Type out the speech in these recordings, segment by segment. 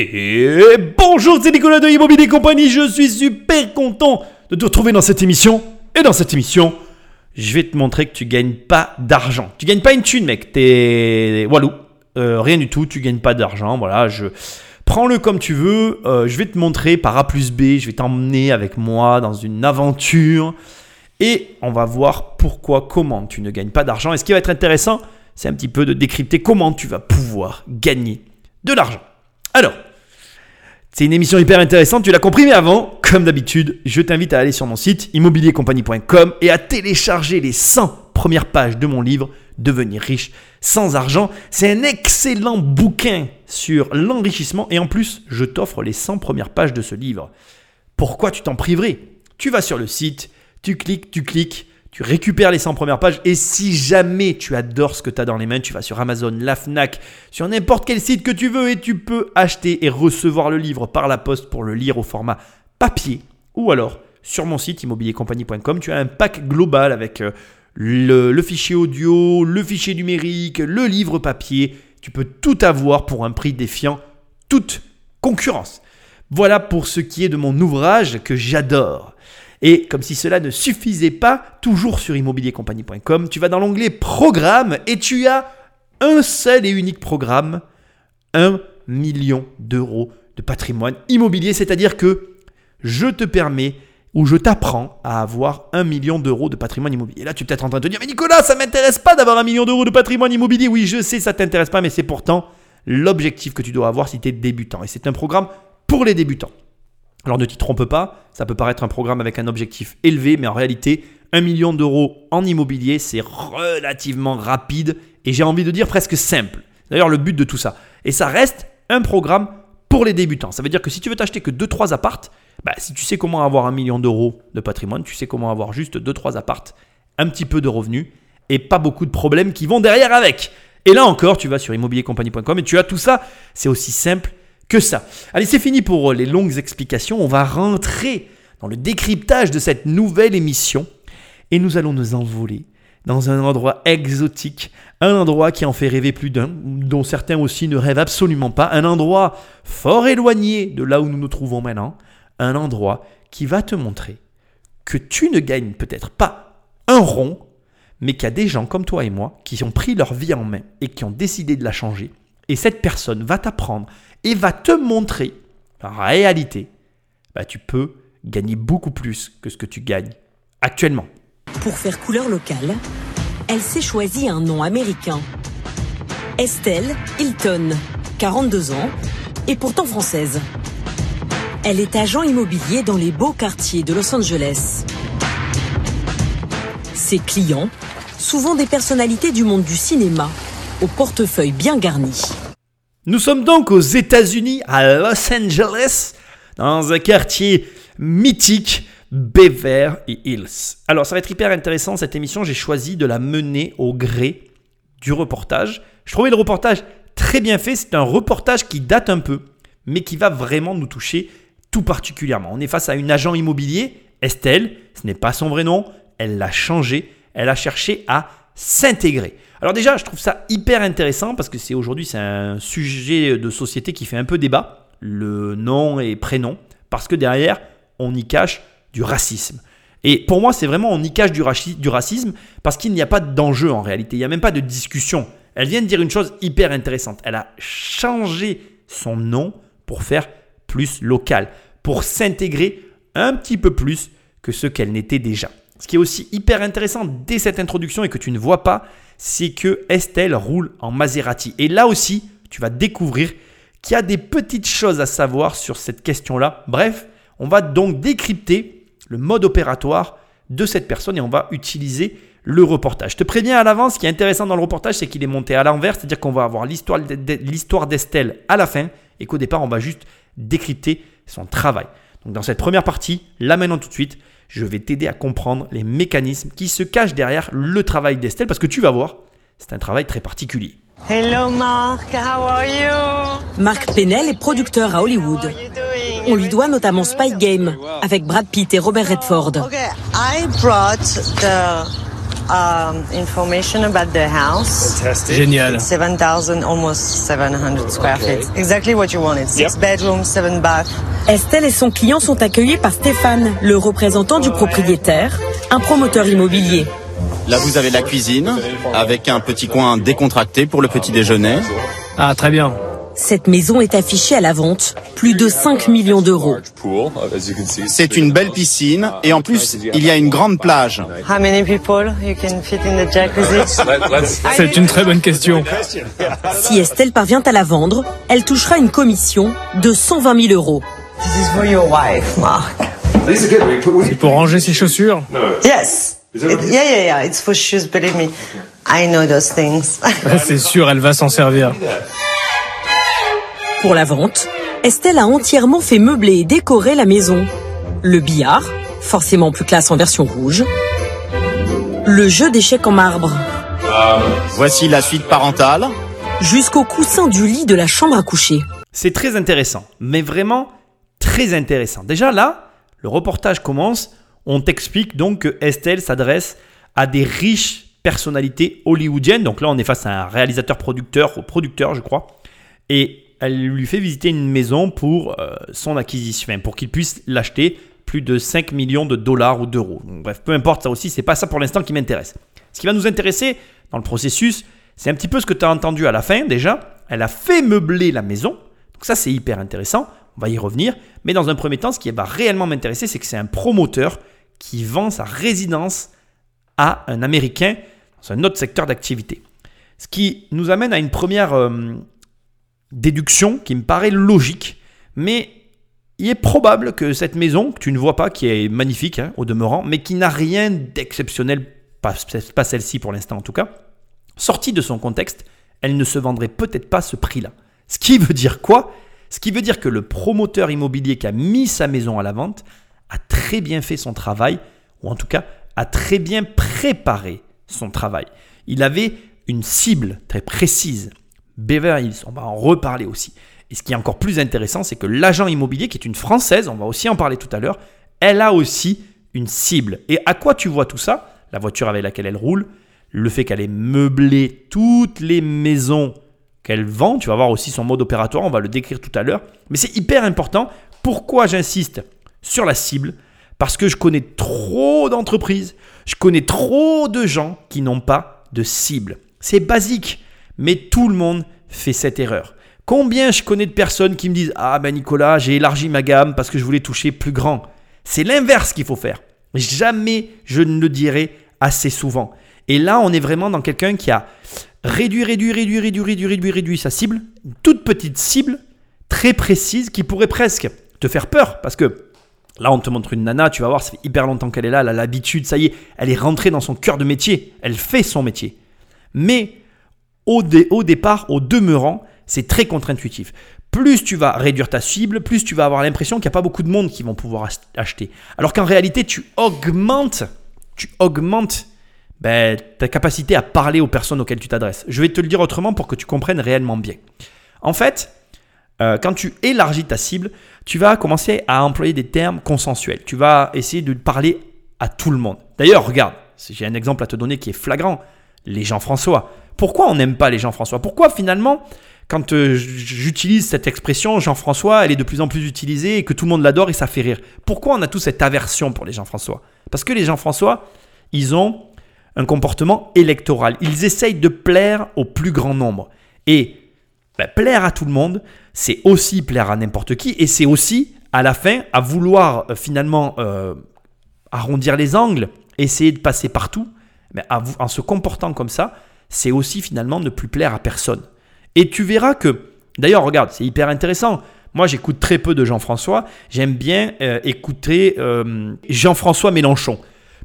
Et bonjour, c'est Nicolas de Immobilier Compagnie. Je suis super content de te retrouver dans cette émission. Et dans cette émission, je vais te montrer que tu gagnes pas d'argent. Tu gagnes pas une thune, mec. T'es walou. Euh, rien du tout. Tu gagnes pas d'argent. Voilà, je prends-le comme tu veux. Euh, je vais te montrer par A plus B. Je vais t'emmener avec moi dans une aventure. Et on va voir pourquoi, comment tu ne gagnes pas d'argent. Et ce qui va être intéressant, c'est un petit peu de décrypter comment tu vas pouvoir gagner de l'argent. Alors, c'est une émission hyper intéressante, tu l'as compris, mais avant, comme d'habitude, je t'invite à aller sur mon site immobiliercompagnie.com et à télécharger les 100 premières pages de mon livre Devenir riche sans argent. C'est un excellent bouquin sur l'enrichissement et en plus, je t'offre les 100 premières pages de ce livre. Pourquoi tu t'en priverais? Tu vas sur le site, tu cliques, tu cliques, tu récupères les 100 premières pages et si jamais tu adores ce que tu as dans les mains, tu vas sur Amazon, la Fnac, sur n'importe quel site que tu veux et tu peux acheter et recevoir le livre par la poste pour le lire au format papier ou alors sur mon site immobiliercompagnie.com, tu as un pack global avec euh, le, le, fichier audio, le fichier numérique, le livre papier. Tu peux tout avoir pour un prix défiant toute concurrence. Voilà pour ce qui est de mon ouvrage que j'adore. Et comme si cela ne suffisait pas, toujours sur immobiliercompagnie.com, tu vas dans l'onglet Programme et tu as un seul et unique programme, 1 million d'euros de patrimoine immobilier. C'est-à-dire que je te permets ou je t'apprends à avoir un million d'euros de patrimoine immobilier. Et là, tu es peut-être en train de te dire, mais Nicolas, ça m'intéresse pas d'avoir un million d'euros de patrimoine immobilier. Oui, je sais, ça t'intéresse pas, mais c'est pourtant l'objectif que tu dois avoir si tu es débutant. Et c'est un programme pour les débutants. Alors ne t'y trompe pas, ça peut paraître un programme avec un objectif élevé, mais en réalité, 1 million d'euros en immobilier, c'est relativement rapide et j'ai envie de dire presque simple. D'ailleurs, le but de tout ça. Et ça reste un programme pour les débutants. Ça veut dire que si tu veux t'acheter que 2-3 appartes, bah, si tu sais comment avoir un million d'euros de patrimoine, tu sais comment avoir juste 2-3 appartes, un petit peu de revenus et pas beaucoup de problèmes qui vont derrière avec. Et là encore, tu vas sur immobiliercompagnie.com et tu as tout ça. C'est aussi simple que ça. Allez, c'est fini pour euh, les longues explications. On va rentrer dans le décryptage de cette nouvelle émission et nous allons nous envoler dans un endroit exotique, un endroit qui en fait rêver plus d'un, dont certains aussi ne rêvent absolument pas, un endroit fort éloigné de là où nous nous trouvons maintenant, un endroit qui va te montrer que tu ne gagnes peut-être pas un rond, mais qu'il y a des gens comme toi et moi qui ont pris leur vie en main et qui ont décidé de la changer. Et cette personne va t'apprendre et va te montrer en réalité, bah, tu peux gagner beaucoup plus que ce que tu gagnes actuellement. Pour faire couleur locale, elle s'est choisie un nom américain. Estelle Hilton, 42 ans, et pourtant française. Elle est agent immobilier dans les beaux quartiers de Los Angeles. Ses clients, souvent des personnalités du monde du cinéma, au portefeuille bien garni. Nous sommes donc aux États-Unis, à Los Angeles, dans un quartier mythique, Beverly Hills. Alors, ça va être hyper intéressant cette émission. J'ai choisi de la mener au gré du reportage. Je trouvais le reportage très bien fait. C'est un reportage qui date un peu, mais qui va vraiment nous toucher tout particulièrement. On est face à une agent immobilier, Estelle. Ce n'est pas son vrai nom. Elle l'a changé. Elle a cherché à s'intégrer. Alors déjà, je trouve ça hyper intéressant parce que c'est aujourd'hui c'est un sujet de société qui fait un peu débat, le nom et prénom, parce que derrière, on y cache du racisme. Et pour moi, c'est vraiment on y cache du, du racisme parce qu'il n'y a pas d'enjeu en réalité, il n'y a même pas de discussion. Elle vient de dire une chose hyper intéressante. Elle a changé son nom pour faire plus local, pour s'intégrer un petit peu plus que ce qu'elle n'était déjà. Ce qui est aussi hyper intéressant dès cette introduction et que tu ne vois pas, c'est que Estelle roule en Maserati. Et là aussi, tu vas découvrir qu'il y a des petites choses à savoir sur cette question-là. Bref, on va donc décrypter le mode opératoire de cette personne et on va utiliser le reportage. Je te préviens à l'avance, ce qui est intéressant dans le reportage, c'est qu'il est monté à l'envers, c'est-à-dire qu'on va avoir l'histoire d'Estelle à la fin et qu'au départ, on va juste décrypter son travail. Donc dans cette première partie, maintenant tout de suite, je vais t'aider à comprendre les mécanismes qui se cachent derrière le travail d'Estelle parce que tu vas voir, c'est un travail très particulier. Hello Mark, how are you? Marc Penel est producteur à Hollywood. On lui doit notamment Spy Game avec Brad Pitt et Robert Redford. Okay, I brought the um, information about the house. Génial. 7,000, almost 700 square feet. Exactly what you wanted. Six bedrooms, seven baths. Estelle et son client sont accueillis par Stéphane, le représentant du propriétaire, un promoteur immobilier. Là, vous avez la cuisine avec un petit coin décontracté pour le petit déjeuner. Ah, très bien. Cette maison est affichée à la vente, plus de 5 millions d'euros. C'est une belle piscine et en plus, il y a une grande plage. How many people you can fit in the jacuzzi? C'est une très bonne question. Si Estelle parvient à la vendre, elle touchera une commission de 120 000 euros. This is for your wife, Mark. C'est pour ranger ses chaussures? Yes. It- yeah, yeah, yeah. It's for shoes, believe me. I know those things. C'est sûr, elle va s'en servir. Pour la vente, Estelle a entièrement fait meubler et décorer la maison. Le billard, forcément plus classe en version rouge. Le jeu d'échecs en marbre, Voici la suite parentale. jusqu'au coussin du lit de la chambre à coucher. C'est très intéressant, mais vraiment très intéressant. Déjà là, le reportage commence, on t'explique donc que Estelle s'adresse à des riches personnalités hollywoodiennes. Donc là, on est face à un réalisateur-producteur, ou producteur, je crois. Et elle lui fait visiter une maison pour euh, son acquisition, pour qu'il puisse l'acheter plus de 5 millions de dollars ou d'euros. Bref, peu importe ça aussi, c'est pas ça pour l'instant qui m'intéresse. Ce qui va nous intéresser dans le processus, c'est un petit peu ce que tu as entendu à la fin déjà. Elle a fait meubler la maison. Donc ça, c'est hyper intéressant. On va y revenir. Mais dans un premier temps, ce qui va réellement m'intéresser, c'est que c'est un promoteur qui vend sa résidence à un Américain dans un autre secteur d'activité. Ce qui nous amène à une première euh, déduction qui me paraît logique, mais il est probable que cette maison, que tu ne vois pas, qui est magnifique hein, au demeurant, mais qui n'a rien d'exceptionnel, pas, pas celle-ci pour l'instant en tout cas, sortie de son contexte, elle ne se vendrait peut-être pas ce prix-là. Ce qui veut dire quoi? Ce qui veut dire que le promoteur immobilier qui a mis sa maison à la vente a très bien fait son travail, ou en tout cas a très bien préparé son travail. Il avait une cible très précise. Beverly Hills, on va en reparler aussi. Et ce qui est encore plus intéressant, c'est que l'agent immobilier, qui est une Française, on va aussi en parler tout à l'heure, elle a aussi une cible. Et à quoi tu vois tout ça? La voiture avec laquelle elle roule, le fait qu'elle ait meublé toutes les maisons qu'elle vend, tu vas voir aussi son mode opératoire, on va le décrire tout à l'heure. Mais c'est hyper important. Pourquoi j'insiste sur la cible? Parce que je connais trop d'entreprises, je connais trop de gens qui n'ont pas de cible. C'est basique, mais tout le monde fait cette erreur. Combien je connais de personnes qui me disent Ah ben Nicolas, j'ai élargi ma gamme parce que je voulais toucher plus grand. C'est l'inverse qu'il faut faire. Jamais je ne le dirai assez souvent. Et là, on est vraiment dans quelqu'un qui a réduit, réduit, réduit, réduit, réduit, réduit, sa cible. Une toute petite cible, très précise, qui pourrait presque te faire peur. Parce que là, on te montre une nana, tu vas voir, ça fait hyper longtemps qu'elle est là, elle a l'habitude, ça y est, elle est rentrée dans son cœur de métier. Elle fait son métier. Mais au, dé- au départ, au demeurant, c'est très contre-intuitif. Plus tu vas réduire ta cible, plus tu vas avoir l'impression qu'il n'y a pas beaucoup de monde qui vont pouvoir ach- acheter. Alors qu'en réalité, tu augmentes, tu augmentes ben, ta capacité à parler aux personnes auxquelles tu t'adresses. Je vais te le dire autrement pour que tu comprennes réellement bien. En fait, euh, quand tu élargis ta cible, tu vas commencer à employer des termes consensuels. Tu vas essayer de parler à tout le monde. D'ailleurs, regarde, j'ai un exemple à te donner qui est flagrant. Les Jean-François. Pourquoi on n'aime pas les Jean-François? Pourquoi finalement, quand euh, j'utilise cette expression Jean-François, elle est de plus en plus utilisée et que tout le monde l'adore et ça fait rire? Pourquoi on a tous cette aversion pour les Jean-François? Parce que les Jean-François, ils ont un comportement électoral. Ils essayent de plaire au plus grand nombre. Et ben, plaire à tout le monde, c'est aussi plaire à n'importe qui, et c'est aussi, à la fin, à vouloir euh, finalement euh, arrondir les angles, essayer de passer partout, mais en se comportant comme ça, c'est aussi finalement ne plus plaire à personne. Et tu verras que, d'ailleurs, regarde, c'est hyper intéressant. Moi, j'écoute très peu de Jean-François. J'aime bien euh, écouter euh, Jean-François Mélenchon.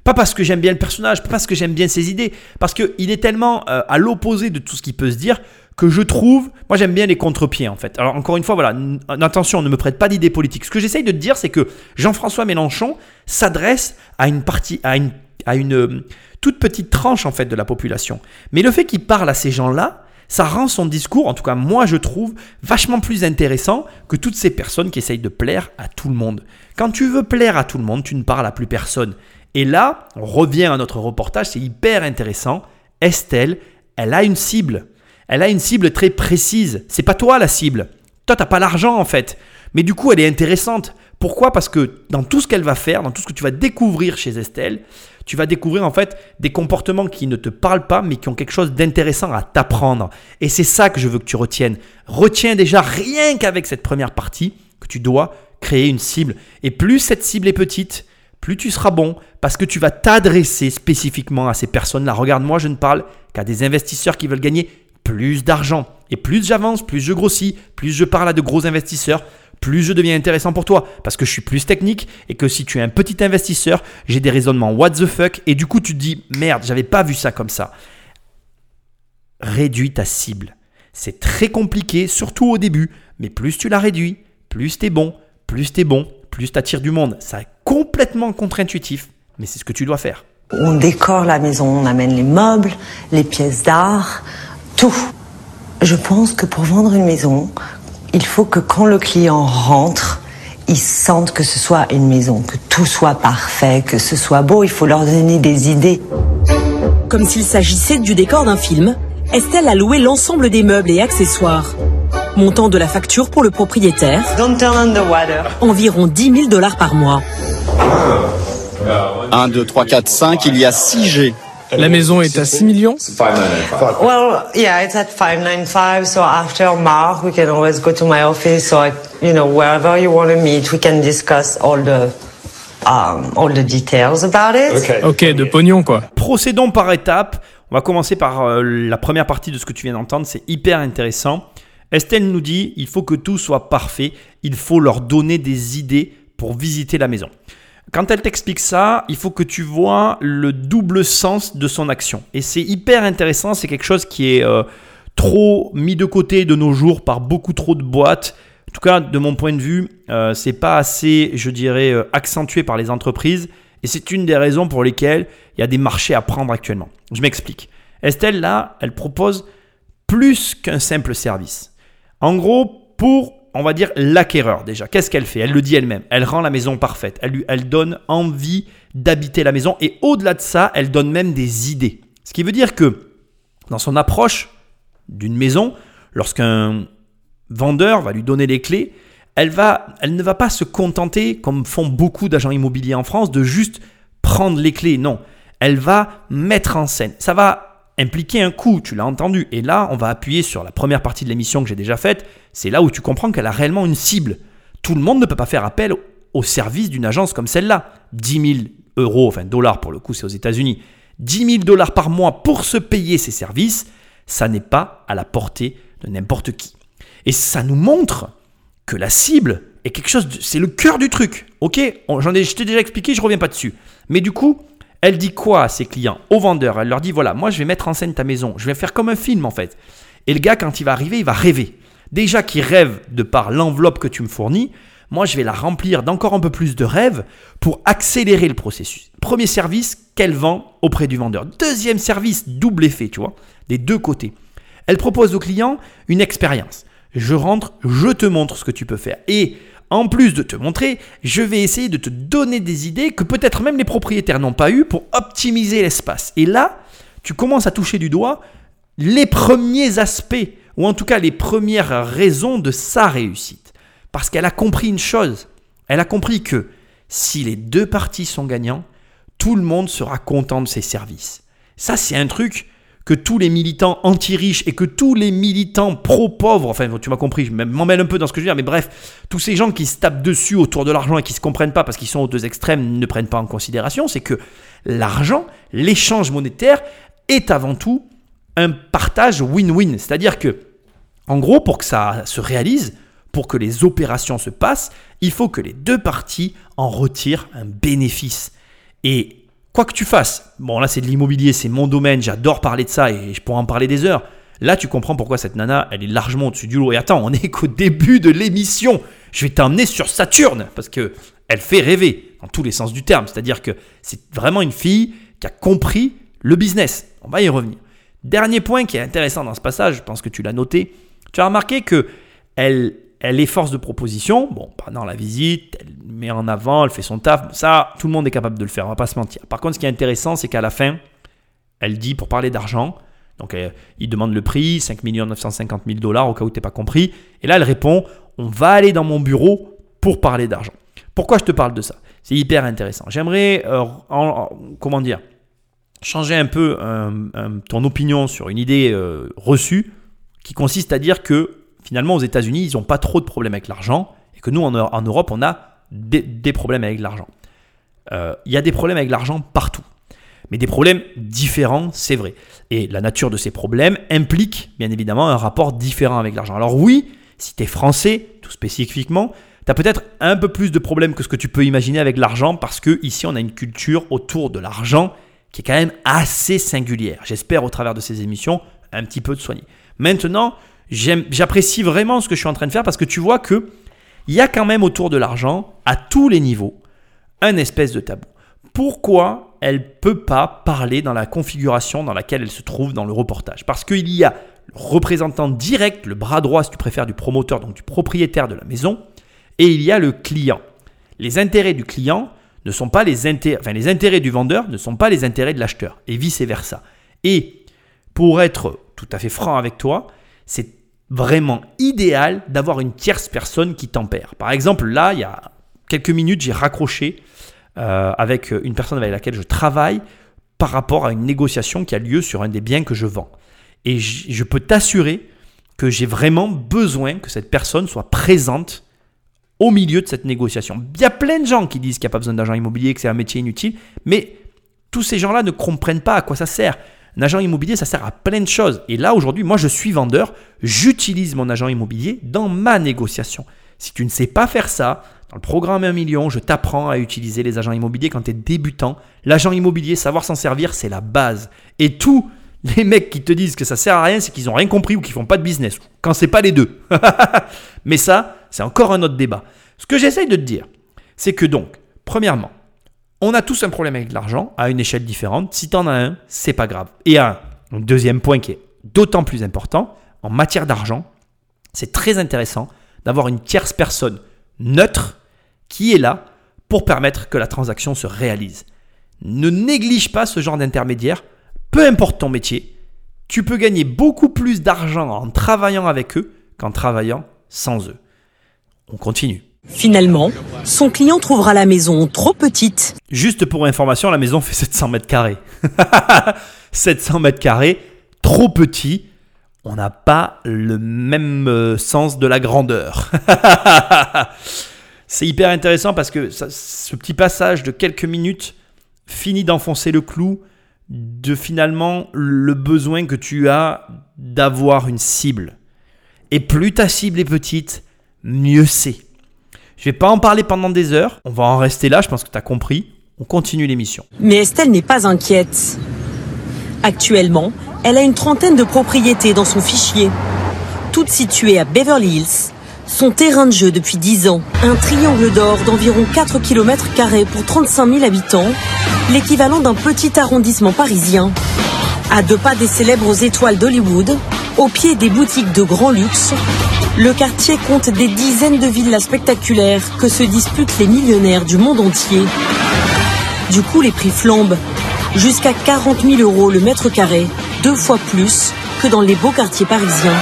Pas parce que j'aime bien le personnage, pas parce que j'aime bien ses idées, parce qu'il est tellement euh, à l'opposé de tout ce qui peut se dire que je trouve, moi j'aime bien les contre-pieds en fait. Alors encore une fois, voilà, attention, ne me prête pas d'idées politiques. Ce que j'essaye de te dire, c'est que Jean-François Mélenchon s'adresse à une partie, à une, à une toute petite tranche en fait de la population. Mais le fait qu'il parle à ces gens-là, ça rend son discours, en tout cas moi je trouve, vachement plus intéressant que toutes ces personnes qui essayent de plaire à tout le monde. Quand tu veux plaire à tout le monde, tu ne parles à plus personne. Et là, on revient à notre reportage, c'est hyper intéressant. Estelle, elle a une cible. Elle a une cible très précise. C'est pas toi la cible. Toi, t'as pas l'argent en fait. Mais du coup, elle est intéressante. Pourquoi? Parce que dans tout ce qu'elle va faire, dans tout ce que tu vas découvrir chez Estelle, tu vas découvrir en fait des comportements qui ne te parlent pas, mais qui ont quelque chose d'intéressant à t'apprendre. Et c'est ça que je veux que tu retiennes. Retiens déjà rien qu'avec cette première partie que tu dois créer une cible. Et plus cette cible est petite, plus tu seras bon parce que tu vas t'adresser spécifiquement à ces personnes-là. Regarde, moi, je ne parle qu'à des investisseurs qui veulent gagner plus d'argent. Et plus j'avance, plus je grossis, plus je parle à de gros investisseurs, plus je deviens intéressant pour toi parce que je suis plus technique et que si tu es un petit investisseur, j'ai des raisonnements what the fuck et du coup tu te dis merde, j'avais pas vu ça comme ça. Réduis ta cible. C'est très compliqué, surtout au début, mais plus tu la réduis, plus tu es bon, plus tu es bon, plus tu attires du monde. Ça est complètement contre-intuitif, mais c'est ce que tu dois faire. On décore la maison, on amène les meubles, les pièces d'art, tout. Je pense que pour vendre une maison, il faut que quand le client rentre, il sente que ce soit une maison, que tout soit parfait, que ce soit beau. Il faut leur donner des idées. Comme s'il s'agissait du décor d'un film, Estelle a loué l'ensemble des meubles et accessoires. Montant de la facture pour le propriétaire, Don't turn on the water. environ 10 000 dollars par mois. 1, 2, 3, 4, 5, il y a 6 G. La maison est à 6 millions Well, yeah, it's at 595. So after Mark, we can always go to my office or, you know, wherever you want to meet, we can discuss all the, um, all the details about it. Ok, de pognon quoi. Procédons par étapes. On va commencer par euh, la première partie de ce que tu viens d'entendre. C'est hyper intéressant. Estelle nous dit il faut que tout soit parfait. Il faut leur donner des idées pour visiter la maison. Quand elle t'explique ça, il faut que tu vois le double sens de son action. Et c'est hyper intéressant. C'est quelque chose qui est euh, trop mis de côté de nos jours par beaucoup trop de boîtes. En tout cas, de mon point de vue, euh, c'est pas assez, je dirais, euh, accentué par les entreprises. Et c'est une des raisons pour lesquelles il y a des marchés à prendre actuellement. Je m'explique. Estelle, là, elle propose plus qu'un simple service. En gros, pour, on va dire, l'acquéreur déjà, qu'est-ce qu'elle fait? Elle le dit elle-même. Elle rend la maison parfaite. Elle, lui, elle donne envie d'habiter la maison. Et au-delà de ça, elle donne même des idées. Ce qui veut dire que dans son approche d'une maison, lorsqu'un vendeur va lui donner les clés, elle, va, elle ne va pas se contenter, comme font beaucoup d'agents immobiliers en France, de juste prendre les clés. Non, elle va mettre en scène. Ça va impliquer un coût, tu l'as entendu. Et là, on va appuyer sur la première partie de l'émission que j'ai déjà faite. C'est là où tu comprends qu'elle a réellement une cible. Tout le monde ne peut pas faire appel au service d'une agence comme celle-là. 10 000 euros, enfin dollars pour le coup, c'est aux États-Unis. 10 000 dollars par mois pour se payer ces services, ça n'est pas à la portée de n'importe qui. Et ça nous montre que la cible est quelque chose, c'est le cœur du truc. Ok, j'en ai, je t'ai déjà expliqué, je reviens pas dessus. Mais du coup, elle dit quoi à ses clients, aux vendeurs Elle leur dit voilà, moi je vais mettre en scène ta maison, je vais faire comme un film en fait. Et le gars, quand il va arriver, il va rêver. Déjà qu'il rêve de par l'enveloppe que tu me fournis, moi je vais la remplir d'encore un peu plus de rêves pour accélérer le processus. Premier service qu'elle vend auprès du vendeur. Deuxième service, double effet, tu vois, des deux côtés. Elle propose au client une expérience. Je rentre, je te montre ce que tu peux faire. Et en plus de te montrer, je vais essayer de te donner des idées que peut-être même les propriétaires n'ont pas eues pour optimiser l'espace. Et là, tu commences à toucher du doigt les premiers aspects, ou en tout cas les premières raisons de sa réussite. Parce qu'elle a compris une chose. Elle a compris que si les deux parties sont gagnants, tout le monde sera content de ses services. Ça, c'est un truc que tous les militants anti-riches et que tous les militants pro-pauvres, enfin tu m'as compris, je m'emmêle un peu dans ce que je veux dire, mais bref, tous ces gens qui se tapent dessus autour de l'argent et qui se comprennent pas parce qu'ils sont aux deux extrêmes, ne prennent pas en considération, c'est que l'argent, l'échange monétaire, est avant tout un partage win-win. C'est-à-dire que, en gros, pour que ça se réalise, pour que les opérations se passent, il faut que les deux parties en retirent un bénéfice. Et quoi que tu fasses, bon là c'est de l'immobilier, c'est mon domaine, j'adore parler de ça et je pourrais en parler des heures. Là tu comprends pourquoi cette nana, elle est largement au-dessus du lot. Et attends, on est qu'au début de l'émission. Je vais t'emmener sur Saturne parce que elle fait rêver dans tous les sens du terme. C'est-à-dire que c'est vraiment une fille qui a compris le business. On va y revenir. Dernier point qui est intéressant dans ce passage, je pense que tu l'as noté. Tu as remarqué que elle, elle est force de proposition. Bon, pendant la visite, elle met en avant, elle fait son taf. Ça, tout le monde est capable de le faire, on va pas se mentir. Par contre, ce qui est intéressant, c'est qu'à la fin, elle dit pour parler d'argent, donc euh, il demande le prix, 5 950 000 dollars au cas où tu n'es pas compris. Et là, elle répond, on va aller dans mon bureau pour parler d'argent. Pourquoi je te parle de ça? C'est hyper intéressant. J'aimerais, euh, comment dire, changer un peu ton opinion sur une idée euh, reçue qui consiste à dire que finalement aux États-Unis, ils n'ont pas trop de problèmes avec l'argent et que nous, en, Europe, on a des, problèmes avec l'argent. Il y a des problèmes avec l'argent partout mais des problèmes différents, c'est vrai. Et la nature de ces problèmes implique bien évidemment un rapport différent avec l'argent. Alors oui, si tu es français, tout spécifiquement, tu as peut-être un peu plus de problèmes que ce que tu peux imaginer avec l'argent parce que ici on a une culture autour de l'argent qui est quand même assez singulière. J'espère au travers de ces émissions un petit peu de soigner. Maintenant, j'apprécie vraiment ce que je suis en train de faire parce que tu vois que il y a quand même autour de l'argent, à tous les niveaux, un espèce de tabou. Pourquoi elle ne peut pas parler dans la configuration dans laquelle elle se trouve dans le reportage? Parce qu'il y a le représentant direct, le bras droit si tu préfères du promoteur, donc du propriétaire de la maison, et il y a le client. Les intérêts du client ne sont pas les intérêts, enfin les intérêts du vendeur ne sont pas les intérêts de l'acheteur, et vice-versa. Et pour être tout à fait franc avec toi, c'est vraiment idéal d'avoir une tierce personne qui tempère. Par exemple, là, il y a quelques minutes, j'ai raccroché euh, avec une personne avec laquelle je travaille par rapport à une négociation qui a lieu sur un des biens que je vends. Et je peux t'assurer que j'ai vraiment besoin que cette personne soit présente au milieu de cette négociation. Il y a plein de gens qui disent qu'il n'y a pas besoin d'agent immobilier, que c'est un métier inutile, mais tous ces gens-là ne comprennent pas à quoi ça sert. Un agent immobilier, ça sert à plein de choses. Et là, aujourd'hui, moi, je suis vendeur, j'utilise mon agent immobilier dans ma négociation. Si tu ne sais pas faire ça, dans le programme 1 million, je t'apprends à utiliser les agents immobiliers quand tu es débutant. L'agent immobilier, savoir s'en servir, c'est la base. Et tous les mecs qui te disent que ça sert à rien, c'est qu'ils n'ont rien compris ou qu'ils font pas de business. Quand c'est pas les deux. Mais ça, c'est encore un autre débat. Ce que j'essaye de te dire, c'est que donc, premièrement, on a tous un problème avec l'argent à une échelle différente. Si tu en as un, c'est pas grave. Et un, deuxième point qui est d'autant plus important, en matière d'argent, c'est très intéressant d'avoir une tierce personne neutre qui est là pour permettre que la transaction se réalise. Ne néglige pas ce genre d'intermédiaire, peu importe ton métier, tu peux gagner beaucoup plus d'argent en travaillant avec eux qu'en travaillant sans eux. On continue. Finalement, son client trouvera la maison trop petite. Juste pour information, la maison fait 700 mètres carrés. 700 mètres carrés, trop petit. On n'a pas le même euh, sens de la grandeur. C'est hyper intéressant parce que ce petit passage de quelques minutes finit d'enfoncer le clou de finalement le besoin que tu as d'avoir une cible. Et plus ta cible est petite, mieux c'est. Je vais pas en parler pendant des heures, on va en rester là, je pense que tu as compris. On continue l'émission. Mais Estelle n'est pas inquiète. Actuellement, elle a une trentaine de propriétés dans son fichier, toutes situées à Beverly Hills, son terrain de jeu depuis 10 ans. Un triangle d'or d'environ 4 km pour 35 000 habitants, l'équivalent d'un petit arrondissement parisien. À deux pas des célèbres étoiles d'Hollywood, au pied des boutiques de grand luxe, le quartier compte des dizaines de villas spectaculaires que se disputent les millionnaires du monde entier. Du coup, les prix flambent, jusqu'à 40 000 euros le mètre carré, deux fois plus que dans les beaux quartiers parisiens.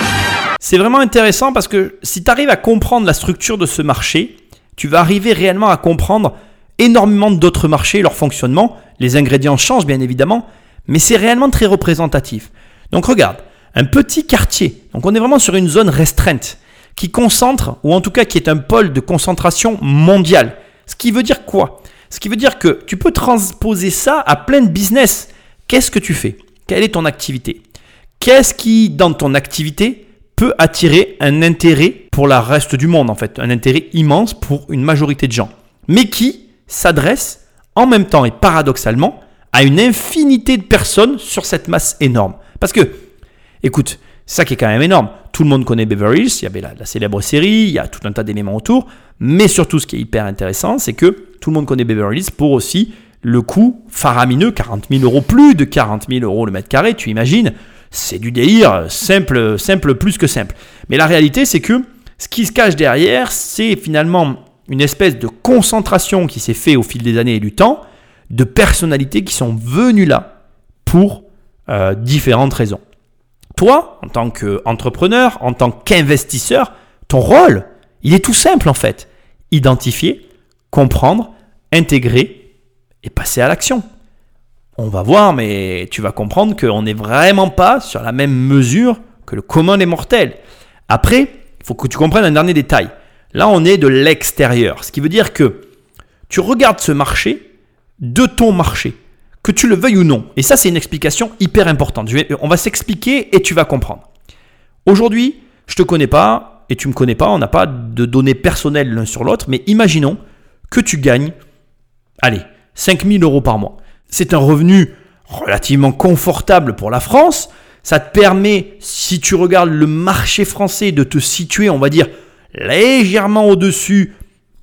C'est vraiment intéressant parce que si tu arrives à comprendre la structure de ce marché, tu vas arriver réellement à comprendre énormément d'autres marchés leur fonctionnement. Les ingrédients changent bien évidemment, mais c'est réellement très représentatif. Donc regarde, un petit quartier, donc on est vraiment sur une zone restreinte, qui concentre, ou en tout cas qui est un pôle de concentration mondiale. Ce qui veut dire quoi? Ce qui veut dire que tu peux transposer ça à plein de business. Qu'est-ce que tu fais? Quelle est ton activité? Qu'est-ce qui, dans ton activité, peut attirer un intérêt pour la reste du monde en fait, un intérêt immense pour une majorité de gens, mais qui s'adresse en même temps et paradoxalement à une infinité de personnes sur cette masse énorme. Parce que, écoute, ça qui est quand même énorme. Tout le monde connaît Beverly Hills, il y avait la, célèbre série, il y a tout un tas d'éléments autour, mais surtout ce qui est hyper intéressant, c'est que tout le monde connaît Beverly Hills pour aussi le coût faramineux, 40 000 euros, plus de 40 000 euros le mètre carré, tu imagines, c'est du délire, simple, simple plus que simple. Mais la réalité, c'est que ce qui se cache derrière, c'est finalement une espèce de concentration qui s'est fait au fil des années et du temps de personnalités qui sont venues là pour euh, différentes raisons. Toi, en tant qu'entrepreneur, en tant qu'investisseur, ton rôle, il est tout simple en fait. Identifier, comprendre, intégrer et passer à l'action. On va voir, mais tu vas comprendre qu'on n'est vraiment pas sur la même mesure que le commun des mortels. Après, il faut que tu comprennes un dernier détail. Là, on est de l'extérieur, ce qui veut dire que tu regardes ce marché de ton marché, que tu le veuilles ou non. Et ça, c'est une explication hyper importante. on va s'expliquer et tu vas comprendre. Aujourd'hui, je te connais pas et tu me connais pas, on n'a pas de données personnelles l'un sur l'autre, mais imaginons que tu gagnes, allez, 5000 euros par mois. C'est un revenu relativement confortable pour la France. Ça te permet, si tu regardes le marché français, de te situer, on va dire, légèrement au-dessus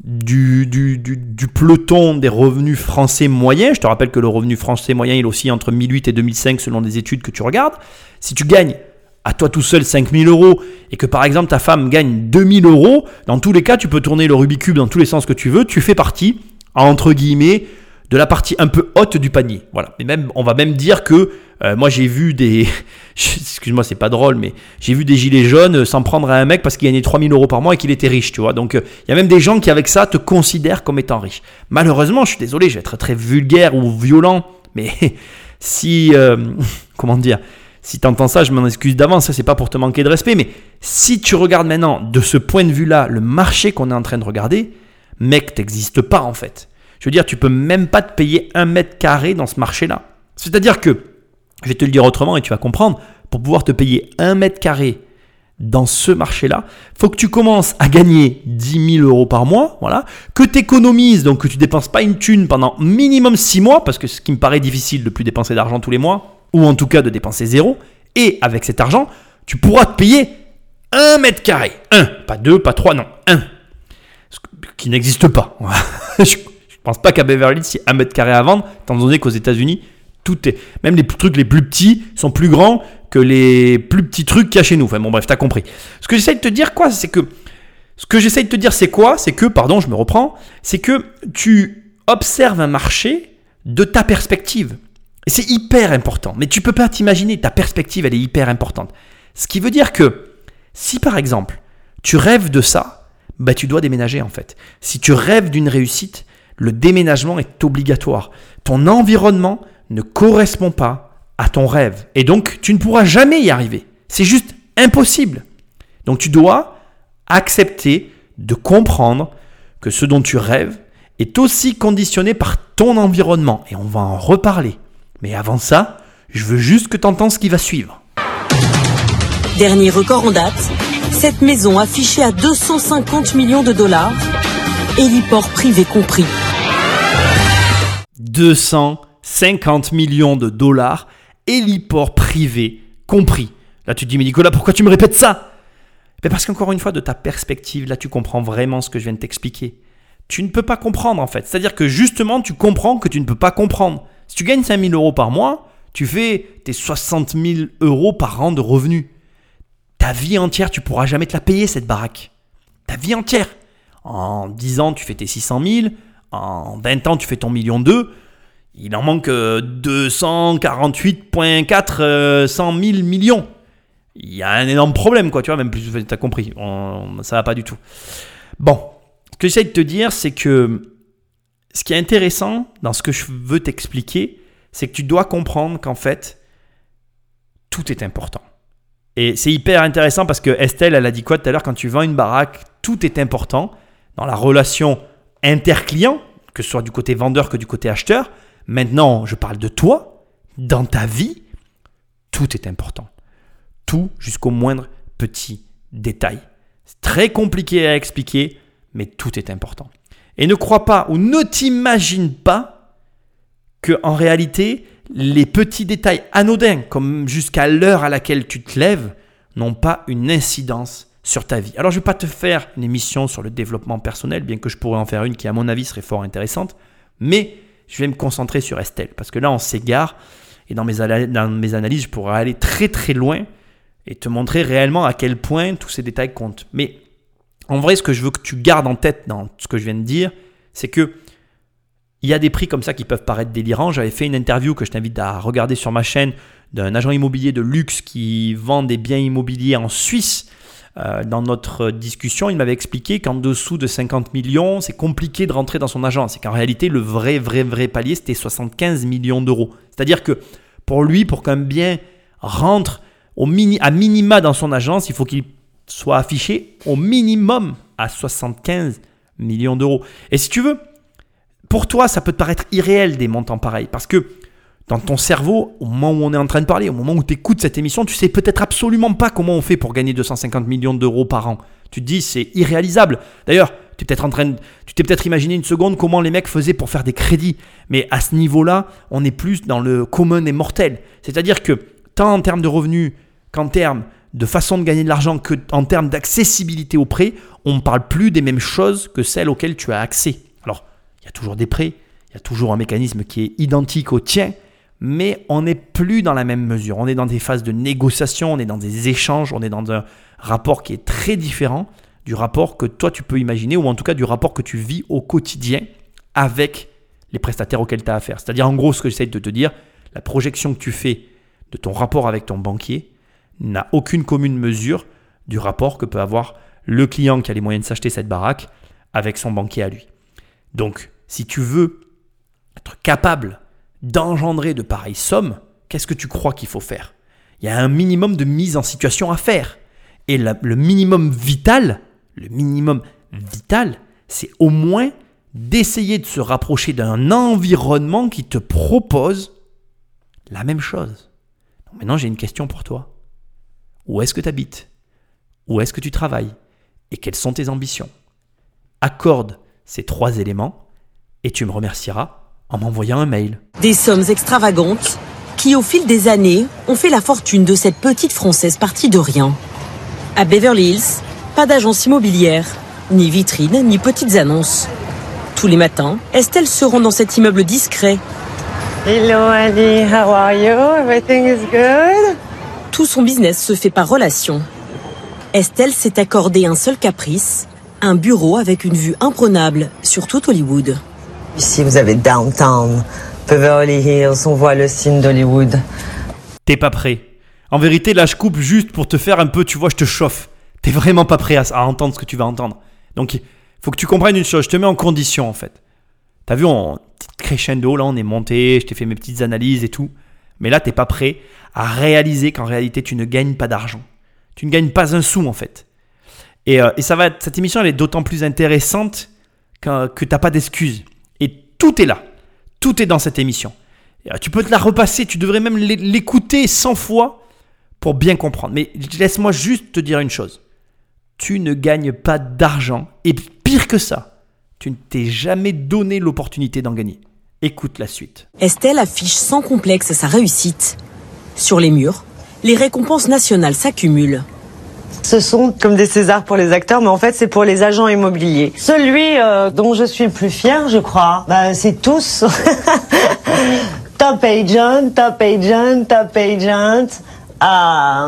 du, du, du, peloton des revenus français moyens. Je te rappelle que le revenu français moyen, il aussi entre 1008 et 2005 selon des études que tu regardes. Si tu gagnes à toi tout seul 5000 euros et que par exemple ta femme gagne 2000 euros, dans tous les cas, tu peux tourner le Rubik's Cube dans tous les sens que tu veux. Tu fais partie, entre guillemets, de la partie un peu haute du panier. Voilà. Et même, on va même dire que euh, moi j'ai vu des, excuse-moi c'est pas drôle, mais j'ai vu des gilets jaunes s'en prendre à un mec parce qu'il gagnait 3000 euros par mois et qu'il était riche, tu vois. Donc euh, il y a même des gens qui avec ça te considèrent comme étant riche. Malheureusement, je suis désolé, je vais être très vulgaire ou violent, mais si, euh, comment dire, si tu entends ça, je m'en excuse d'avance, ça c'est pas pour te manquer de respect, mais si tu regardes maintenant de ce point de vue-là le marché qu'on est en train de regarder, mec, t'existes pas en fait. Je veux dire, tu peux même pas te payer un mètre carré dans ce marché-là. C'est-à-dire que, je vais te le dire autrement et tu vas comprendre, pour pouvoir te payer un mètre carré dans ce marché-là, faut que tu commences à gagner 10 000 euros par mois, voilà, que tu économises, donc que tu dépenses pas une thune pendant minimum 6 mois, parce que ce qui me paraît difficile de plus dépenser d'argent tous les mois, ou en tout cas de dépenser zéro, et avec cet argent, tu pourras te payer un mètre carré. Un, pas deux, pas trois, non, un. Qui n'existe pas. pense pas qu'à Beverly Hills, il y ait un mètre carré à vendre, étant donné qu'aux États-Unis, tout est. Même les trucs les plus petits sont plus grands que les plus petits trucs qu'il y a chez nous. Enfin bon, bref, t'as compris. Ce que j'essaie de te dire, quoi, c'est que. Ce que de te dire, c'est quoi? C'est que, pardon, je me reprends, c'est que tu observes un marché de ta perspective. Et c'est hyper important. Mais tu peux pas t'imaginer, ta perspective, elle est hyper importante. Ce qui veut dire que si par exemple, tu rêves de ça, bah tu dois déménager en fait. Si tu rêves d'une réussite, le déménagement est obligatoire. Ton environnement ne correspond pas à ton rêve. Et donc, tu ne pourras jamais y arriver. C'est juste impossible. Donc, tu dois accepter de comprendre que ce dont tu rêves est aussi conditionné par ton environnement. Et on va en reparler. Mais avant ça, je veux juste que tu entends ce qui va suivre. Dernier record en date, cette maison affichée à 250 millions de dollars, héliport privé compris. 250 millions de dollars, héliport privé compris. Là, tu te dis, mais Nicolas, pourquoi tu me répètes ça? Mais Parce qu'encore une fois, de ta perspective, là, tu comprends vraiment ce que je viens de t'expliquer. Tu ne peux pas comprendre, en fait. C'est-à-dire que justement, tu comprends que tu ne peux pas comprendre. Si tu gagnes 5000 euros par mois, tu fais tes 60 000 euros par an de revenus. Ta vie entière, tu pourras jamais te la payer, cette baraque. Ta vie entière. En 10 ans, tu fais tes 600 000. En 20 ans, tu fais ton million d'eux il en manque 248,4 euh, 100 000 euh, millions. Il y a un énorme problème, quoi, tu vois, même plus, tu as compris, ça va pas du tout. Bon, ce que j'essaie de te dire, c'est que ce qui est intéressant dans ce que je veux t'expliquer, c'est que tu dois comprendre qu'en fait, tout est important. Et c'est hyper intéressant parce que Estelle, elle a dit quoi tout à l'heure, quand tu vends une baraque, tout est important dans la relation interclient, que ce soit du côté vendeur que du côté acheteur. Maintenant, je parle de toi, dans ta vie, tout est important. Tout jusqu'au moindre petit détail. C'est très compliqué à expliquer, mais tout est important. Et ne crois pas ou ne t'imagine pas que en réalité, les petits détails anodins, comme jusqu'à l'heure à laquelle tu te lèves, n'ont pas une incidence sur ta vie. Alors je ne vais pas te faire une émission sur le développement personnel, bien que je pourrais en faire une qui à mon avis serait fort intéressante, mais je vais me concentrer sur Estelle, parce que là, on s'égare, et dans mes, analyses, je pourrais aller très très loin et te montrer réellement à quel point tous ces détails comptent. Mais En vrai, ce que je veux que tu gardes en tête dans ce que je viens de dire, c'est que il y a des prix comme ça qui peuvent paraître délirants. J'avais fait une interview que je t'invite à regarder sur ma chaîne d'un agent immobilier de luxe qui vend des biens immobiliers en Suisse. Euh, dans notre discussion, il m'avait expliqué qu'en dessous de 50 millions, c'est compliqué de rentrer dans son agence. Et qu'en réalité, le vrai, vrai, vrai palier, c'était 75 millions d'euros. C'est-à-dire que pour lui, pour qu'un bien rentre à minima dans son agence, il faut qu'il soit affiché au minimum à 75 millions d'euros. Et si tu veux, pour toi, ça peut te paraître irréel des montants pareils. Parce que dans ton cerveau, au moment où on est en train de parler, au moment où tu écoutes cette émission, tu sais peut-être absolument pas comment on fait pour gagner 250 millions d'euros par an. Tu te dis, c'est irréalisable. D'ailleurs, tu peut-être en t'es peut-être imaginé une seconde comment les mecs faisaient pour faire des crédits. Mais à ce niveau-là, on est plus dans le commun et mortel. C'est-à-dire que tant en termes de revenus qu'en termes de façon de gagner de l'argent, qu'en termes d'accessibilité aux prêts, on ne parle plus des mêmes choses que celles auxquelles tu as accès. Alors, il y a toujours des prêts, il y a toujours un mécanisme qui est identique au tien, mais on n'est plus dans la même mesure. On est dans des phases de négociation, on est dans des échanges, on est dans un rapport qui est très différent du rapport que toi tu peux imaginer, ou en tout cas du rapport que tu vis au quotidien avec les prestataires auxquels tu as affaire. C'est-à-dire en gros ce que j'essaie de te dire, la projection que tu fais de ton rapport avec ton banquier n'a aucune commune mesure du rapport que peut avoir le client qui a les moyens de s'acheter cette baraque avec son banquier à lui. Donc si tu veux être capable d'engendrer de pareilles sommes, qu'est-ce que tu crois qu'il faut faire? Il y a un minimum de mise en situation à faire. Et le minimum vital, c'est au moins d'essayer de se rapprocher d'un environnement qui te propose la même chose. maintenant, j'ai une question pour toi. Où est-ce que tu habites Où est-ce que tu travailles? Et quelles sont tes ambitions? Accorde ces trois éléments et tu me remercieras en m'envoyant un mail. Des sommes extravagantes qui, au fil des années, ont fait la fortune de cette petite Française partie de rien. À Beverly Hills, pas d'agence immobilière, ni vitrine, ni petites annonces. Tous les matins, Estelle se rend dans cet immeuble discret. Hello Annie, how are you? Everything is good? Tout son business se fait par relation. Estelle s'est accordé un seul caprice, un bureau avec une vue imprenable sur tout Hollywood. Ici, vous avez Downtown, Beverly Hills, on voit le signe d'Hollywood. T'es pas prêt. En vérité, là, je coupe juste pour te faire un peu, tu vois, je te chauffe. T'es vraiment pas prêt à, entendre ce que tu vas entendre. Donc, faut que tu comprennes une chose. Je te mets en condition, en fait. T'as vu, on crescendo, là, on est monté, je t'ai fait mes petites analyses et tout. Mais là, t'es pas prêt à réaliser qu'en réalité, tu ne gagnes pas d'argent. Tu ne gagnes pas un sou, en fait. Et, euh, ça va, cette émission, elle est d'autant plus intéressante que, que t'as pas d'excuses. Tout est là. Tout est dans cette émission. Euh, tu peux te la repasser, tu devrais même l'écouter 100 fois pour bien comprendre. Mais laisse-moi juste te dire une chose. Tu ne gagnes pas d'argent et pire que ça, tu ne t'es jamais donné l'opportunité d'en gagner. Écoute la suite. Estelle affiche sans complexe sa réussite. Sur les murs, les récompenses nationales s'accumulent. Ce sont comme des Césars pour les acteurs, mais en fait c'est pour les agents immobiliers. Celui euh, dont je suis plus fier, je crois, bah, c'est tous. top agent, top agent, top agent. Ah,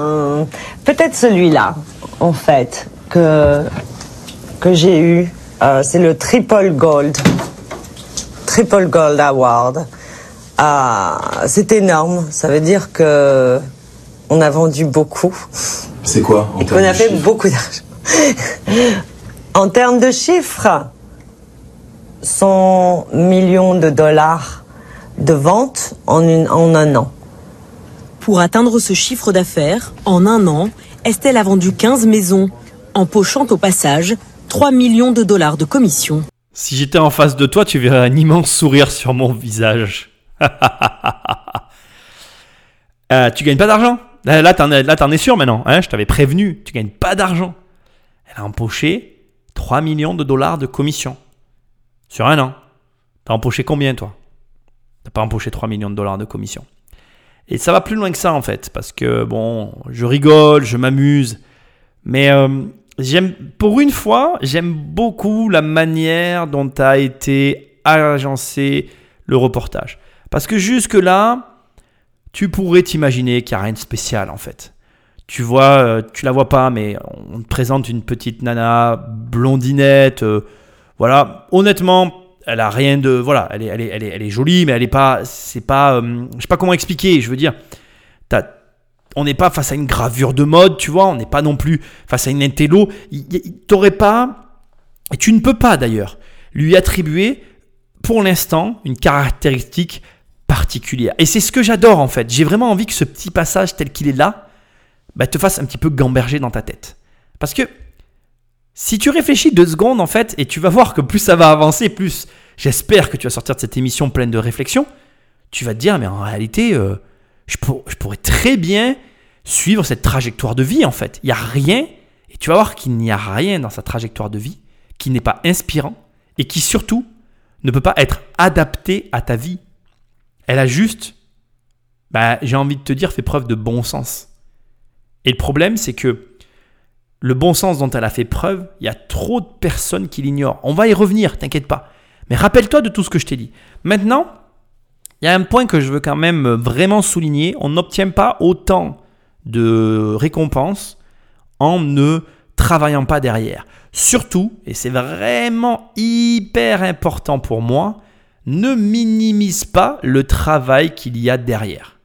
peut-être celui-là, en fait, que, que j'ai eu. Euh, c'est le Triple Gold. Triple Gold Award. Ah, c'est énorme. Ça veut dire que on a vendu beaucoup. C'est quoi en On a fait beaucoup d'argent. en termes de chiffres, 100 millions de dollars de ventes en, en un an. Pour atteindre ce chiffre d'affaires, en un an, Estelle a vendu 15 maisons, empochant au passage 3 millions de dollars de commission. Si j'étais en face de toi, tu verrais un immense sourire sur mon visage. euh, tu gagnes pas d'argent? Là, t'en es, es sûr maintenant. Hein je t'avais prévenu. Tu gagnes pas d'argent. Elle a empoché 3 millions de dollars de commission. Sur un an. T'as empoché combien, toi? T'as pas empoché 3 millions de dollars de commission. Et ça va plus loin que ça, en fait. Parce que, bon, je rigole, je m'amuse. Mais euh, j'aime, pour une fois, j'aime beaucoup la manière dont a été agencé le reportage. Parce que jusque-là, tu pourrais t'imaginer qu'il n'y a rien de spécial en fait. tu vois, euh, tu la vois pas, mais on te présente une petite nana blondinette. euh, voilà, honnêtement, elle a rien de. Voilà, elle est, elle est, elle est, elle est jolie, mais elle est pas. C'est pas. euh, je sais pas comment expliquer. Je veux dire, on n'est pas face à une gravure de mode, tu vois. On n'est pas non plus face à une intello. T'aurais pas. Et tu ne peux pas d'ailleurs lui attribuer, pour l'instant, une caractéristique Et c'est ce que j'adore en fait. J'ai vraiment envie que ce petit passage tel qu'il est là, bah, te fasse un petit peu gamberger dans ta tête. Parce que si tu réfléchis deux secondes en fait, et tu vas voir que plus ça va avancer, plus j'espère que tu vas sortir de cette émission pleine de réflexion, tu vas te dire, mais en réalité, euh, je, je pourrais très bien suivre cette trajectoire de vie en fait. Il n'y a rien, et tu vas voir qu'il n'y a rien dans sa trajectoire de vie qui n'est pas inspirant et qui surtout ne peut pas être adapté à ta vie. Elle a juste, bah, j'ai envie de te dire, fait preuve de bon sens. Et le problème, c'est que le bon sens dont elle a fait preuve, il y a trop de personnes qui l'ignorent. On va y revenir, t'inquiète pas. Mais rappelle-toi de tout ce que je t'ai dit. Maintenant, il y a un point que je veux quand même vraiment souligner. On n'obtient pas autant de récompenses en ne travaillant pas derrière. Surtout, et c'est vraiment hyper important pour moi, ne minimise pas le travail qu'il y a derrière.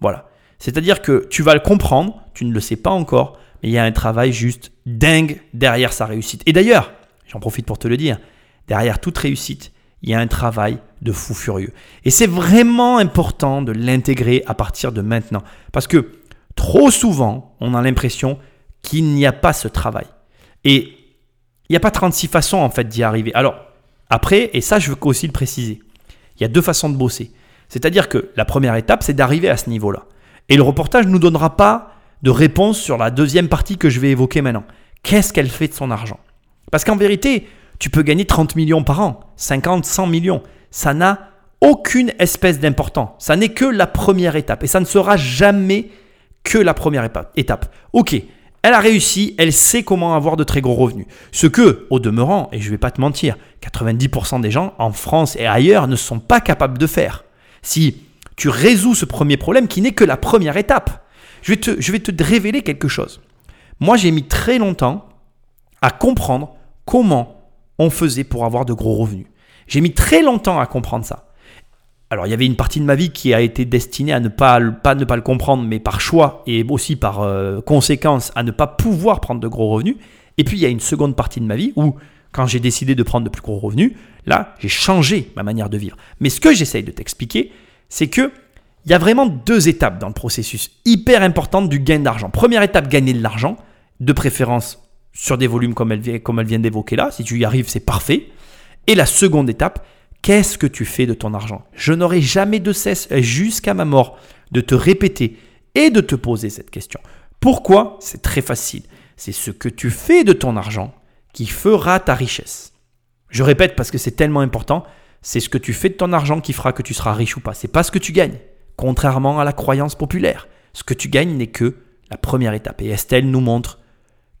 Voilà. C'est-à-dire que tu vas le comprendre, tu ne le sais pas encore, mais il y a un travail juste dingue derrière sa réussite. Et d'ailleurs, j'en profite pour te le dire, derrière toute réussite, il y a un travail de fou furieux. Et c'est vraiment important de l'intégrer à partir de maintenant. Parce que trop souvent, on a l'impression qu'il n'y a pas ce travail. Et il n'y a pas 36 façons en fait d'y arriver. Alors, après, et ça je veux aussi le préciser, il y a deux façons de bosser. C'est-à-dire que la première étape, c'est d'arriver à ce niveau-là. Et le reportage ne nous donnera pas de réponse sur la deuxième partie que je vais évoquer maintenant. Qu'est-ce qu'elle fait de son argent? Parce qu'en vérité, tu peux gagner 30 millions par an, 50, 100 millions. Ça n'a aucune espèce d'importance. Ça n'est que la première étape. Et ça ne sera jamais que la première étape. Ok, elle a réussi, elle sait comment avoir de très gros revenus. Ce que, au demeurant, et je ne vais pas te mentir, 90% des gens en France et ailleurs ne sont pas capables de faire. Si tu résous ce premier problème qui n'est que la première étape, je vais te, je révéler quelque chose. Moi, j'ai mis très longtemps à comprendre comment on faisait pour avoir de gros revenus. J'ai mis très longtemps à comprendre ça. Alors, il y avait une partie de ma vie qui a été destinée à ne pas, ne pas le comprendre, mais par choix et aussi par euh, conséquence à ne pas pouvoir prendre de gros revenus. Et puis, il y a une seconde partie de ma vie où, quand j'ai décidé de prendre de plus gros revenus, là, j'ai changé ma manière de vivre. Mais ce que j'essaye de t'expliquer, c'est que il y a vraiment deux étapes dans le processus hyper importantes du gain d'argent. Première étape, gagner de l'argent, de préférence sur des volumes comme elle, comme elle vient d'évoquer là. Si tu y arrives, c'est parfait. Et la seconde étape, qu'est-ce que tu fais de ton argent? Je n'aurai jamais de cesse, jusqu'à ma mort, de te répéter et de te poser cette question. Pourquoi? C'est très facile. C'est ce que tu fais de ton argent qui fera ta richesse. Je répète parce que c'est tellement important, c'est ce que tu fais de ton argent qui fera que tu seras riche ou pas. C'est pas ce que tu gagnes. Contrairement à la croyance populaire, ce que tu gagnes n'est que la première étape. Et Estelle nous montre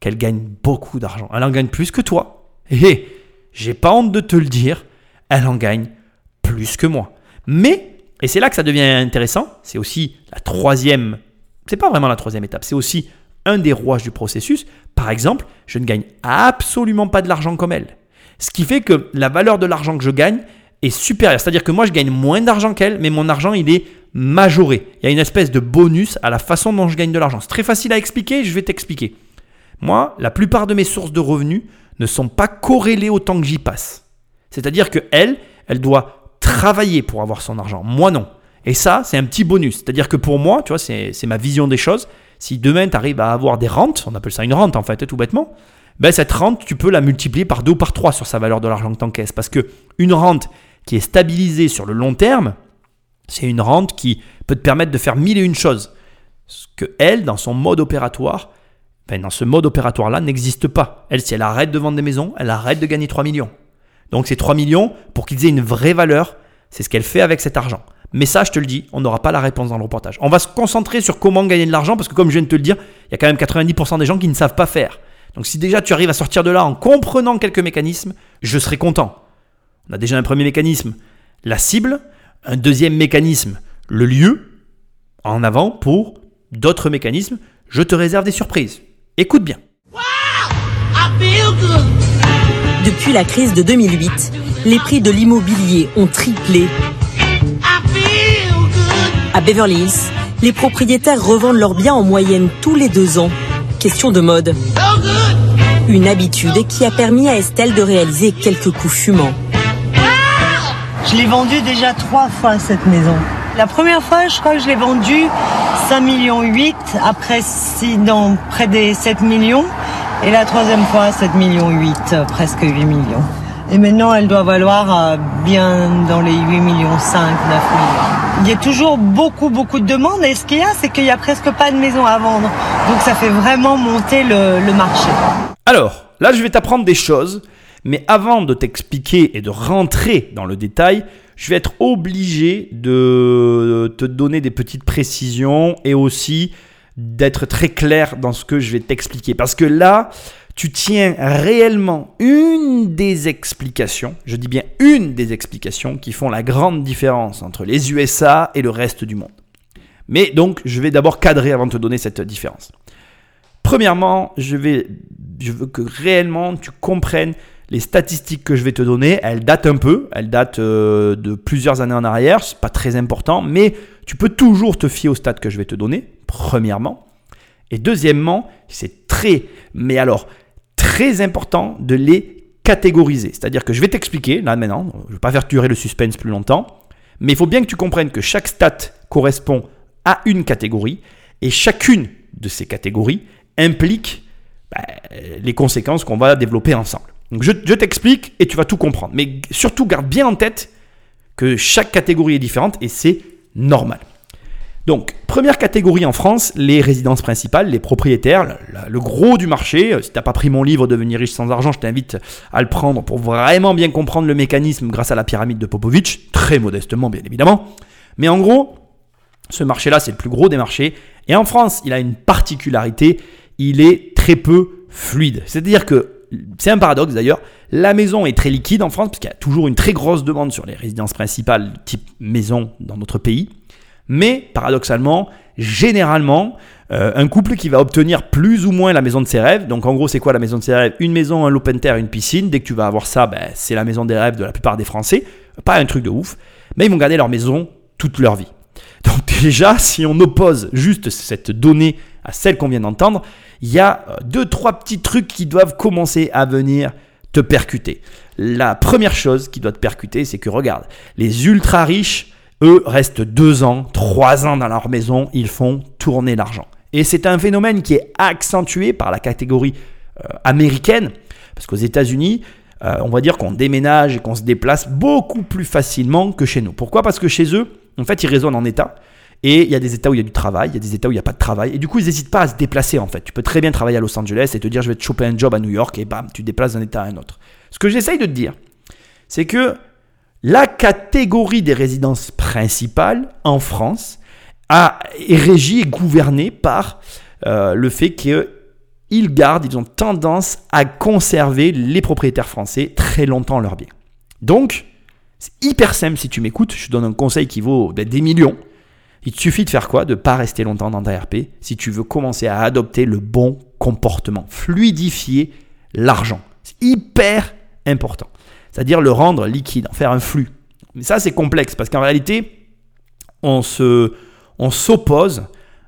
qu'elle gagne beaucoup d'argent. Elle en gagne plus que toi. Et j'ai pas honte de te le dire, elle en gagne plus que moi. Mais, et c'est là que ça devient intéressant, c'est aussi la troisième, c'est pas vraiment la troisième étape, c'est aussi un des rouages du processus. Par exemple, je ne gagne absolument pas de l'argent comme elle. Ce qui fait que la valeur de l'argent que je gagne est supérieure. C'est-à-dire que moi, je gagne moins d'argent qu'elle, mais mon argent, il est majoré. Il y a une espèce de bonus à la façon dont je gagne de l'argent. C'est très facile à expliquer, je vais t'expliquer. Moi, la plupart de mes sources de revenus ne sont pas corrélées au temps que j'y passe. C'est-à-dire que elle, elle doit travailler pour avoir son argent. Moi, non. Et ça, c'est un petit bonus. C'est-à-dire que pour moi, tu vois, c'est ma vision des choses. Si demain, tu arrives à avoir des rentes, on appelle ça une rente en fait, tout bêtement, ben cette rente, tu peux la multiplier par deux ou par trois sur sa valeur de l'argent que tu encaisses. Parce que une rente qui est stabilisée sur le long terme, c'est une rente qui peut te permettre de faire mille et une choses. Ce que elle, dans son mode opératoire, ben, dans ce mode opératoire-là, n'existe pas. Elle, si elle arrête de vendre des maisons, elle arrête de gagner 3 millions. Donc ces 3 millions, pour qu'ils aient une vraie valeur, c'est ce qu'elle fait avec cet argent. Mais ça, je te le dis, on n'aura pas la réponse dans le reportage. On va se concentrer sur comment gagner de l'argent, parce que comme je viens de te le dire, il y a quand même 90% des gens qui ne savent pas faire. Donc si déjà tu arrives à sortir de là en comprenant quelques mécanismes, je serai content. On a déjà un premier mécanisme, la cible, un deuxième mécanisme, le lieu, en avant pour d'autres mécanismes je te réserve des surprises. Écoute bien. Depuis la crise de 2008, les prix de l'immobilier ont triplé. À Beverly Hills, les propriétaires revendent leurs biens en moyenne tous les deux ans. Question de mode. Une habitude qui a permis à Estelle de réaliser quelques coups fumants. Je l'ai vendue déjà trois fois cette maison. La première fois, je crois que je l'ai vendue 5 millions 8, après près des 7 millions. Et la troisième fois, 7 millions 8, euh, presque 8 millions. Et maintenant, elle doit valoir euh, bien dans les 8 millions 5, 9 millions. Il y a toujours beaucoup, beaucoup de demandes. Et ce qu'il y a, c'est qu'il n'y a presque pas de maison à vendre. Donc ça fait vraiment monter le marché. Alors, là, je vais t'apprendre des choses, mais avant de t'expliquer et de rentrer dans le détail, je vais être obligé de te donner des petites précisions et aussi d'être très clair dans ce que je vais t'expliquer. Parce que là, tu tiens réellement une des explications, je dis bien une des explications qui font la grande différence entre les USA et le reste du monde. Mais donc, je vais d'abord cadrer avant de te donner cette différence. Premièrement, je, veux que réellement tu comprennes les statistiques que je vais te donner. Elles datent un peu, elles datent euh, de plusieurs années en arrière, c'est pas très important, mais tu peux toujours te fier aux stats que je vais te donner, premièrement. Et deuxièmement, c'est très, mais alors très important de les catégoriser. C'est-à-dire que je vais t'expliquer, là maintenant, je ne vais pas faire durer le suspense plus longtemps, mais il faut bien que tu comprennes que chaque stat correspond à une catégorie, et chacune de ces catégories implique bah, les conséquences qu'on va développer ensemble. Donc je, je t'explique et tu vas tout comprendre. Mais surtout, garde bien en tête que chaque catégorie est différente et c'est normal. Donc, première catégorie en France, les résidences principales, les propriétaires, le, gros du marché. Euh, Si tu n'as pas pris mon livre Devenir riche sans argent, je t'invite à le prendre pour vraiment bien comprendre le mécanisme grâce à la pyramide de Popovich, très modestement bien évidemment. Mais en gros, ce marché-là, c'est le plus gros des marchés. Et en France, il a une particularité, il est très peu fluide. C'est-à-dire que, c'est un paradoxe d'ailleurs, la maison est très liquide en France, parce qu'il y a toujours une très grosse demande sur les résidences principales type maison dans notre pays. Mais paradoxalement, généralement, euh, un couple qui va obtenir plus ou moins la maison de ses rêves, donc en gros c'est quoi la maison de ses rêves? Une maison, un open terre, une piscine, dès que tu vas avoir ça, ben, c'est la maison des rêves de la plupart des Français, pas un truc de ouf, mais ils vont garder leur maison toute leur vie. Donc déjà, si on oppose juste cette donnée à celle qu'on vient d'entendre, il y a euh, deux, trois petits trucs qui doivent commencer à venir te percuter. La première chose qui doit te percuter, c'est que regarde, les ultra riches, eux, restent deux ans, trois ans dans leur maison, ils font tourner l'argent. Et c'est un phénomène qui est accentué par la catégorie euh, américaine, parce qu'aux États-Unis, euh, on va dire qu'on déménage et qu'on se déplace beaucoup plus facilement que chez nous. Pourquoi? Parce que chez eux, en fait, ils raisonnent en État. Et il y a des États où il y a du travail, il y a des États où il n'y a pas de travail. Et du coup, ils n'hésitent pas à se déplacer en fait. Tu peux très bien travailler à Los Angeles et te dire je vais te choper un job à New York et bam, tu déplaces d'un État à un autre. Ce que j'essaye de te dire, c'est que la catégorie des résidences principales en France a, est régie et gouvernée par euh, le fait qu'ils gardent, ils ont tendance à conserver les propriétaires français très longtemps leurs biens. Donc, c'est hyper simple si tu m'écoutes, je te donne un conseil qui vaut ben, des millions. Il te suffit de faire quoi? De ne pas rester longtemps dans ta RP si tu veux commencer à adopter le bon comportement, fluidifier l'argent. C'est hyper important. C'est-à-dire le rendre liquide, en faire un flux. Mais ça, c'est complexe parce qu'en réalité, on se, on s'oppose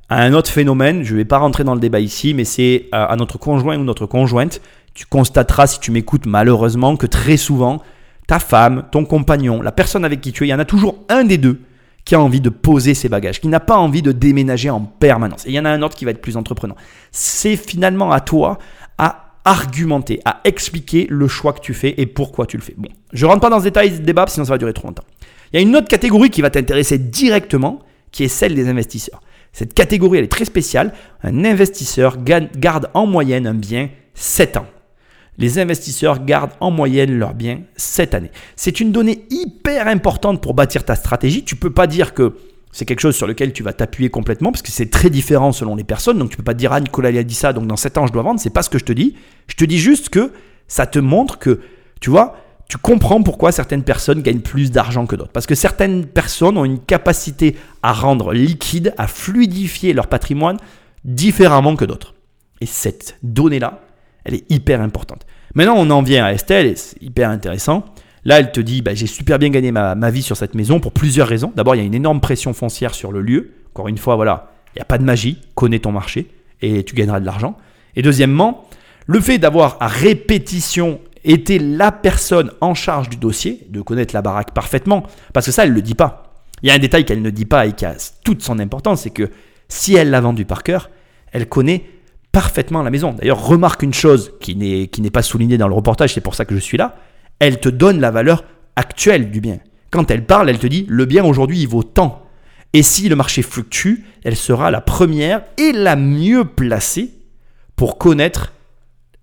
à un autre phénomène. Je ne vais pas rentrer dans le débat ici, mais c'est à, notre conjoint ou notre conjointe. Tu constateras, si tu m'écoutes malheureusement, que très souvent, ta femme, ton compagnon, la personne avec qui tu es, il y en a toujours un des deux qui a envie de poser ses bagages, qui n'a pas envie de déménager en permanence. Et il y en a un autre qui va être plus entreprenant. C'est finalement à toi à argumenter, à expliquer le choix que tu fais et pourquoi tu le fais. Bon, je rentre pas dans ce détail ce débat, sinon ça va durer trop longtemps. Il y a une autre catégorie qui va t'intéresser directement, qui est celle des investisseurs. Cette catégorie, elle est très spéciale. Un investisseur garde en moyenne un bien 7 ans. Les investisseurs gardent en moyenne leurs biens 7 années. C'est une donnée hyper importante pour bâtir ta stratégie. Tu peux pas dire que c'est quelque chose sur lequel tu vas t'appuyer complètement parce que c'est très différent selon les personnes. Donc tu peux pas dire ah Nicolas il a dit ça donc dans 7 ans je dois vendre. C'est pas ce que je te dis. Je te dis juste que ça te montre que tu vois tu comprends pourquoi certaines personnes gagnent plus d'argent que d'autres. Parce que certaines personnes ont une capacité à rendre liquide, à fluidifier leur patrimoine différemment que d'autres. Et cette donnée-là, elle est hyper importante. Maintenant, on en vient à Estelle, et c'est hyper intéressant. Là, elle te dit, bah, j'ai super bien gagné ma, vie sur cette maison pour plusieurs raisons. D'abord, il y a une énorme pression foncière sur le lieu. Encore une fois, voilà, il n'y a pas de magie, connais ton marché et tu gagneras de l'argent. Et deuxièmement, le fait d'avoir à répétition été la personne en charge du dossier, de connaître la baraque parfaitement, parce que ça, elle ne le dit pas. Il y a un détail qu'elle ne dit pas et qui a toute son importance, c'est que si elle l'a vendu par cœur, elle connaît parfaitement la maison. D'ailleurs, remarque une chose qui n'est, pas soulignée dans le reportage, c'est pour ça que je suis là, elle te donne la valeur actuelle du bien. Quand elle parle, elle te dit, le bien aujourd'hui, il vaut tant. Et si le marché fluctue, elle sera la première et la mieux placée pour connaître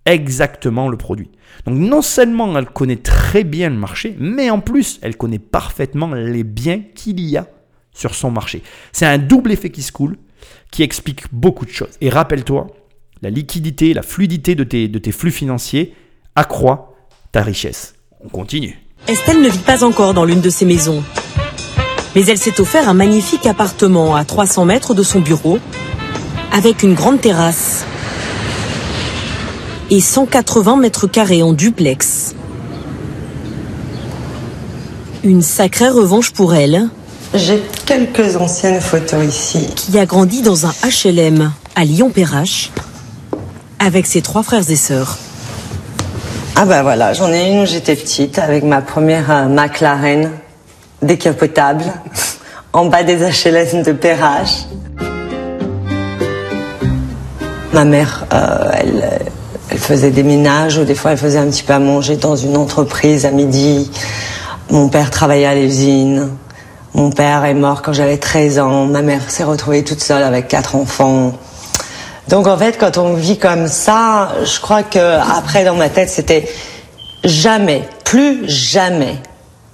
exactement le produit. Donc non seulement elle connaît très bien le marché, mais en plus elle connaît parfaitement les biens qu'il y a sur son marché. C'est un double effet qui se coule qui explique beaucoup de choses. Et rappelle-toi, la liquidité, la fluidité de tes, de tes flux financiers accroît ta richesse. On continue. Estelle ne vit pas encore dans l'une de ces maisons. Mais elle s'est offert un magnifique appartement à 300 mètres de son bureau, avec une grande terrasse et 180 mètres carrés en duplex. Une sacrée revanche pour elle, J'ai quelques anciennes photos ici. qui a grandi dans un HLM à Lyon-Perrache, avec ses trois frères et sœurs. Ah bah voilà, j'en ai une où j'étais petite avec ma première euh, McLaren décapotable en bas des HLM de Perrache. Ma mère, euh, elle, euh, elle faisait des ménages ou des fois elle faisait un petit peu à manger dans une entreprise à midi. Mon père travaillait à l'usine. Mon père est mort quand j'avais 13 ans. Ma mère s'est retrouvée toute seule avec quatre enfants. Donc en fait, quand on vit comme ça, je crois que après dans ma tête, c'était jamais, plus jamais,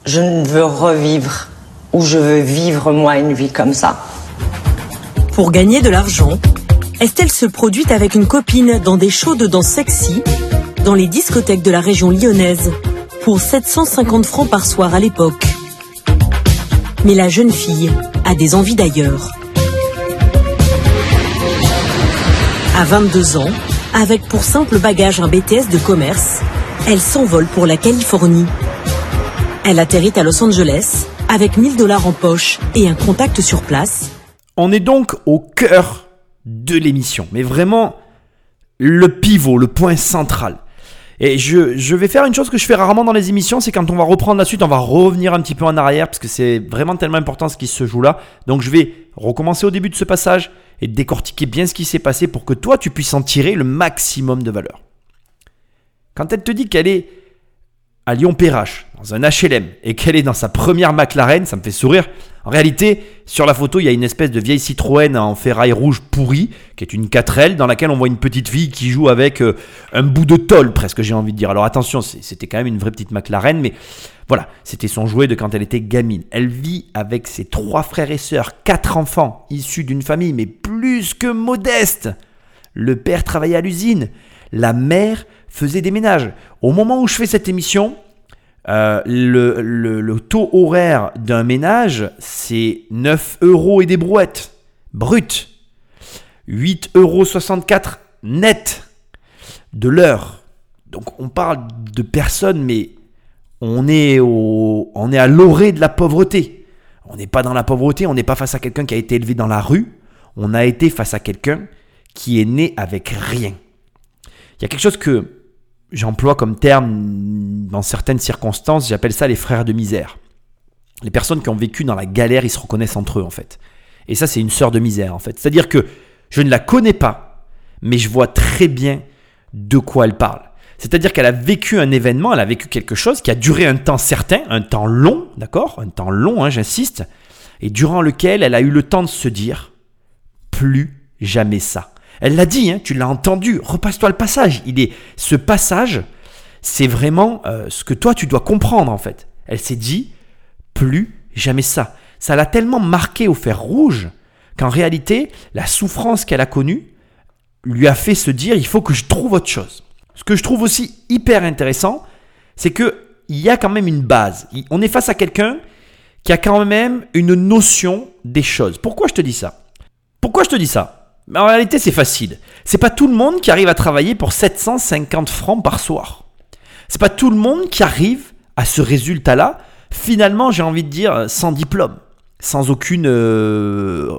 je ne veux revivre ou je veux vivre moi une vie comme ça. Pour gagner de l'argent, Estelle se produit avec une copine dans des shows de danse sexy dans les discothèques de la région lyonnaise pour 750 francs par soir à l'époque. Mais la jeune fille a des envies d'ailleurs. À 22 ans, avec pour simple bagage un BTS de commerce, elle s'envole pour la Californie. Elle atterrit à Los Angeles avec 1000 dollars en poche et un contact sur place On est donc au cœur de l'émission, mais vraiment le pivot, le point central. Et je, je vais faire une chose que je fais rarement dans les émissions, c'est quand on va reprendre la suite, on va revenir un petit peu en arrière, parce que c'est vraiment tellement important ce qui se joue là. Donc je vais recommencer au début de ce passage et décortiquer bien ce qui s'est passé pour que toi, tu puisses en tirer le maximum de valeur. Quand elle te dit qu'elle est à Lyon-Perrache, dans un HLM, et qu'elle est dans sa première McLaren, ça me fait sourire. En réalité, sur la photo, il y a une espèce de vieille Citroën en ferraille rouge pourrie, qui est une 4L, dans laquelle on voit une petite fille qui joue avec euh, un bout de tôle, presque, j'ai envie de dire. Alors attention, c'était quand même une vraie petite McLaren, mais voilà, c'était son jouet de quand elle était gamine. Elle vit avec ses trois frères et sœurs, quatre enfants, issus d'une famille, mais plus que modeste. Le père travaillait à l'usine. La mère faisait des ménages. Au moment où je fais cette émission, euh, le, taux horaire d'un ménage, c'est 9 euros et des brouettes. Brut. 8,64 euros net de l'heure. Donc on parle de personnes, mais on est, à l'orée de la pauvreté. On n'est pas dans la pauvreté, on n'est pas face à quelqu'un qui a été élevé dans la rue. On a été face à quelqu'un qui est né avec rien. Il y a quelque chose que j'emploie comme terme dans certaines circonstances, j'appelle ça les frères de misère. Les personnes qui ont vécu dans la galère, ils se reconnaissent entre eux en fait. Et ça, c'est une sœur de misère en fait. C'est-à-dire que je ne la connais pas, mais je vois très bien de quoi elle parle. C'est-à-dire qu'elle a vécu un événement, elle a vécu quelque chose qui a duré un temps certain, un temps long, d'accord? Un temps long, hein, j'insiste, et durant lequel elle a eu le temps de se dire plus jamais ça. Elle l'a dit, hein, tu l'as entendu, repasse-toi le passage. Il est ce passage, c'est vraiment euh, ce que toi tu dois comprendre en fait. Elle s'est dit plus jamais ça. Ça l'a tellement marqué au fer rouge qu'en réalité, la souffrance qu'elle a connue lui a fait se dire il faut que je trouve autre chose. Ce que je trouve aussi hyper intéressant, c'est que il y a quand même une base. On est face à quelqu'un qui a quand même une notion des choses. Pourquoi je te dis ça? Pourquoi je te dis ça? En réalité, c'est facile. C'est pas tout le monde qui arrive à travailler pour 750 francs par soir. C'est pas tout le monde qui arrive à ce résultat-là. Finalement, j'ai envie de dire sans diplôme, sans aucune euh,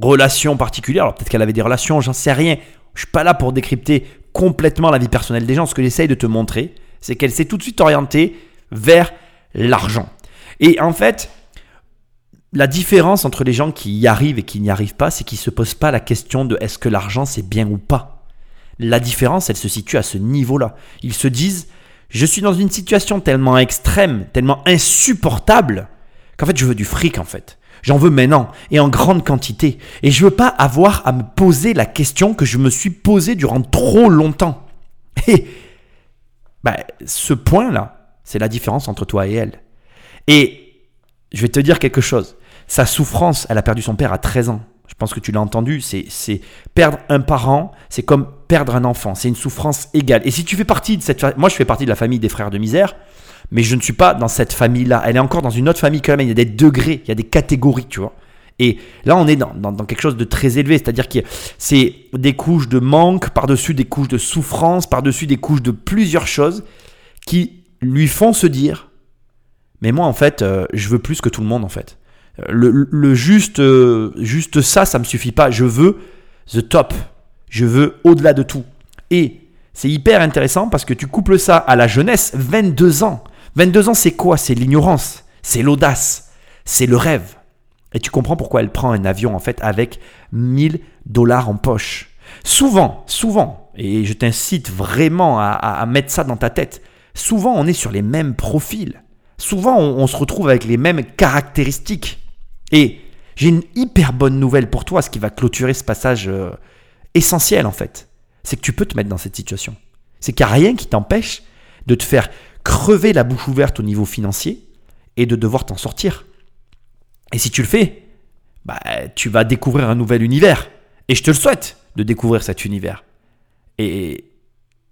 relation particulière. Alors peut-être qu'elle avait des relations, j'en sais rien. Je suis pas là pour décrypter complètement la vie personnelle des gens. Ce que j'essaye de te montrer, c'est qu'elle s'est tout de suite orientée vers l'argent. Et en fait, la différence entre les gens qui y arrivent et qui n'y arrivent pas, c'est qu'ils ne se posent pas la question de est-ce que l'argent c'est bien ou pas. La différence, elle se situe à ce niveau-là. Ils se disent, je suis dans une situation tellement extrême, tellement insupportable, qu'en fait je veux du fric en fait. J'en veux maintenant et en grande quantité. Et je veux pas avoir à me poser la question que je me suis posée durant trop longtemps. Et bah, ce point-là, c'est la différence entre toi et elle. Et je vais te dire quelque chose. Sa souffrance, elle a perdu son père à 13 ans. Je pense que tu l'as entendu, c'est perdre un parent, c'est comme perdre un enfant, c'est une souffrance égale. Et si tu fais partie de cette moi je fais partie de la famille des frères de misère, mais je ne suis pas dans cette famille-là. Elle est encore dans une autre famille quand même. Il y a des degrés, il y a des catégories, tu vois. Et là, on est dans, quelque chose de très élevé, c'est-à-dire que c'est des couches de manque, par-dessus des couches de souffrance, par-dessus des couches de plusieurs choses qui lui font se dire, mais moi en fait, euh, je veux plus que tout le monde en fait. Euh, le, le juste, euh, juste ça, ça me suffit pas. Je veux the top. Je veux au-delà de tout. Et c'est hyper intéressant parce que tu couples ça à la jeunesse, 22 ans. 22 ans, c'est quoi? C'est l'ignorance, c'est l'audace, c'est le rêve. Et tu comprends pourquoi elle prend un avion en fait avec 1000 dollars en poche. Souvent, souvent, et je t'incite vraiment à, mettre ça dans ta tête, souvent on est sur les mêmes profils. Souvent on, se retrouve avec les mêmes caractéristiques. Et j'ai une hyper bonne nouvelle pour toi, ce qui va clôturer ce passage euh, essentiel en fait. C'est que tu peux te mettre dans cette situation. C'est qu'il n'y a rien qui t'empêche de te faire crever la bouche ouverte au niveau financier et de devoir t'en sortir. Et si tu le fais, bah, tu vas découvrir un nouvel univers. Et je te le souhaite de découvrir cet univers. Et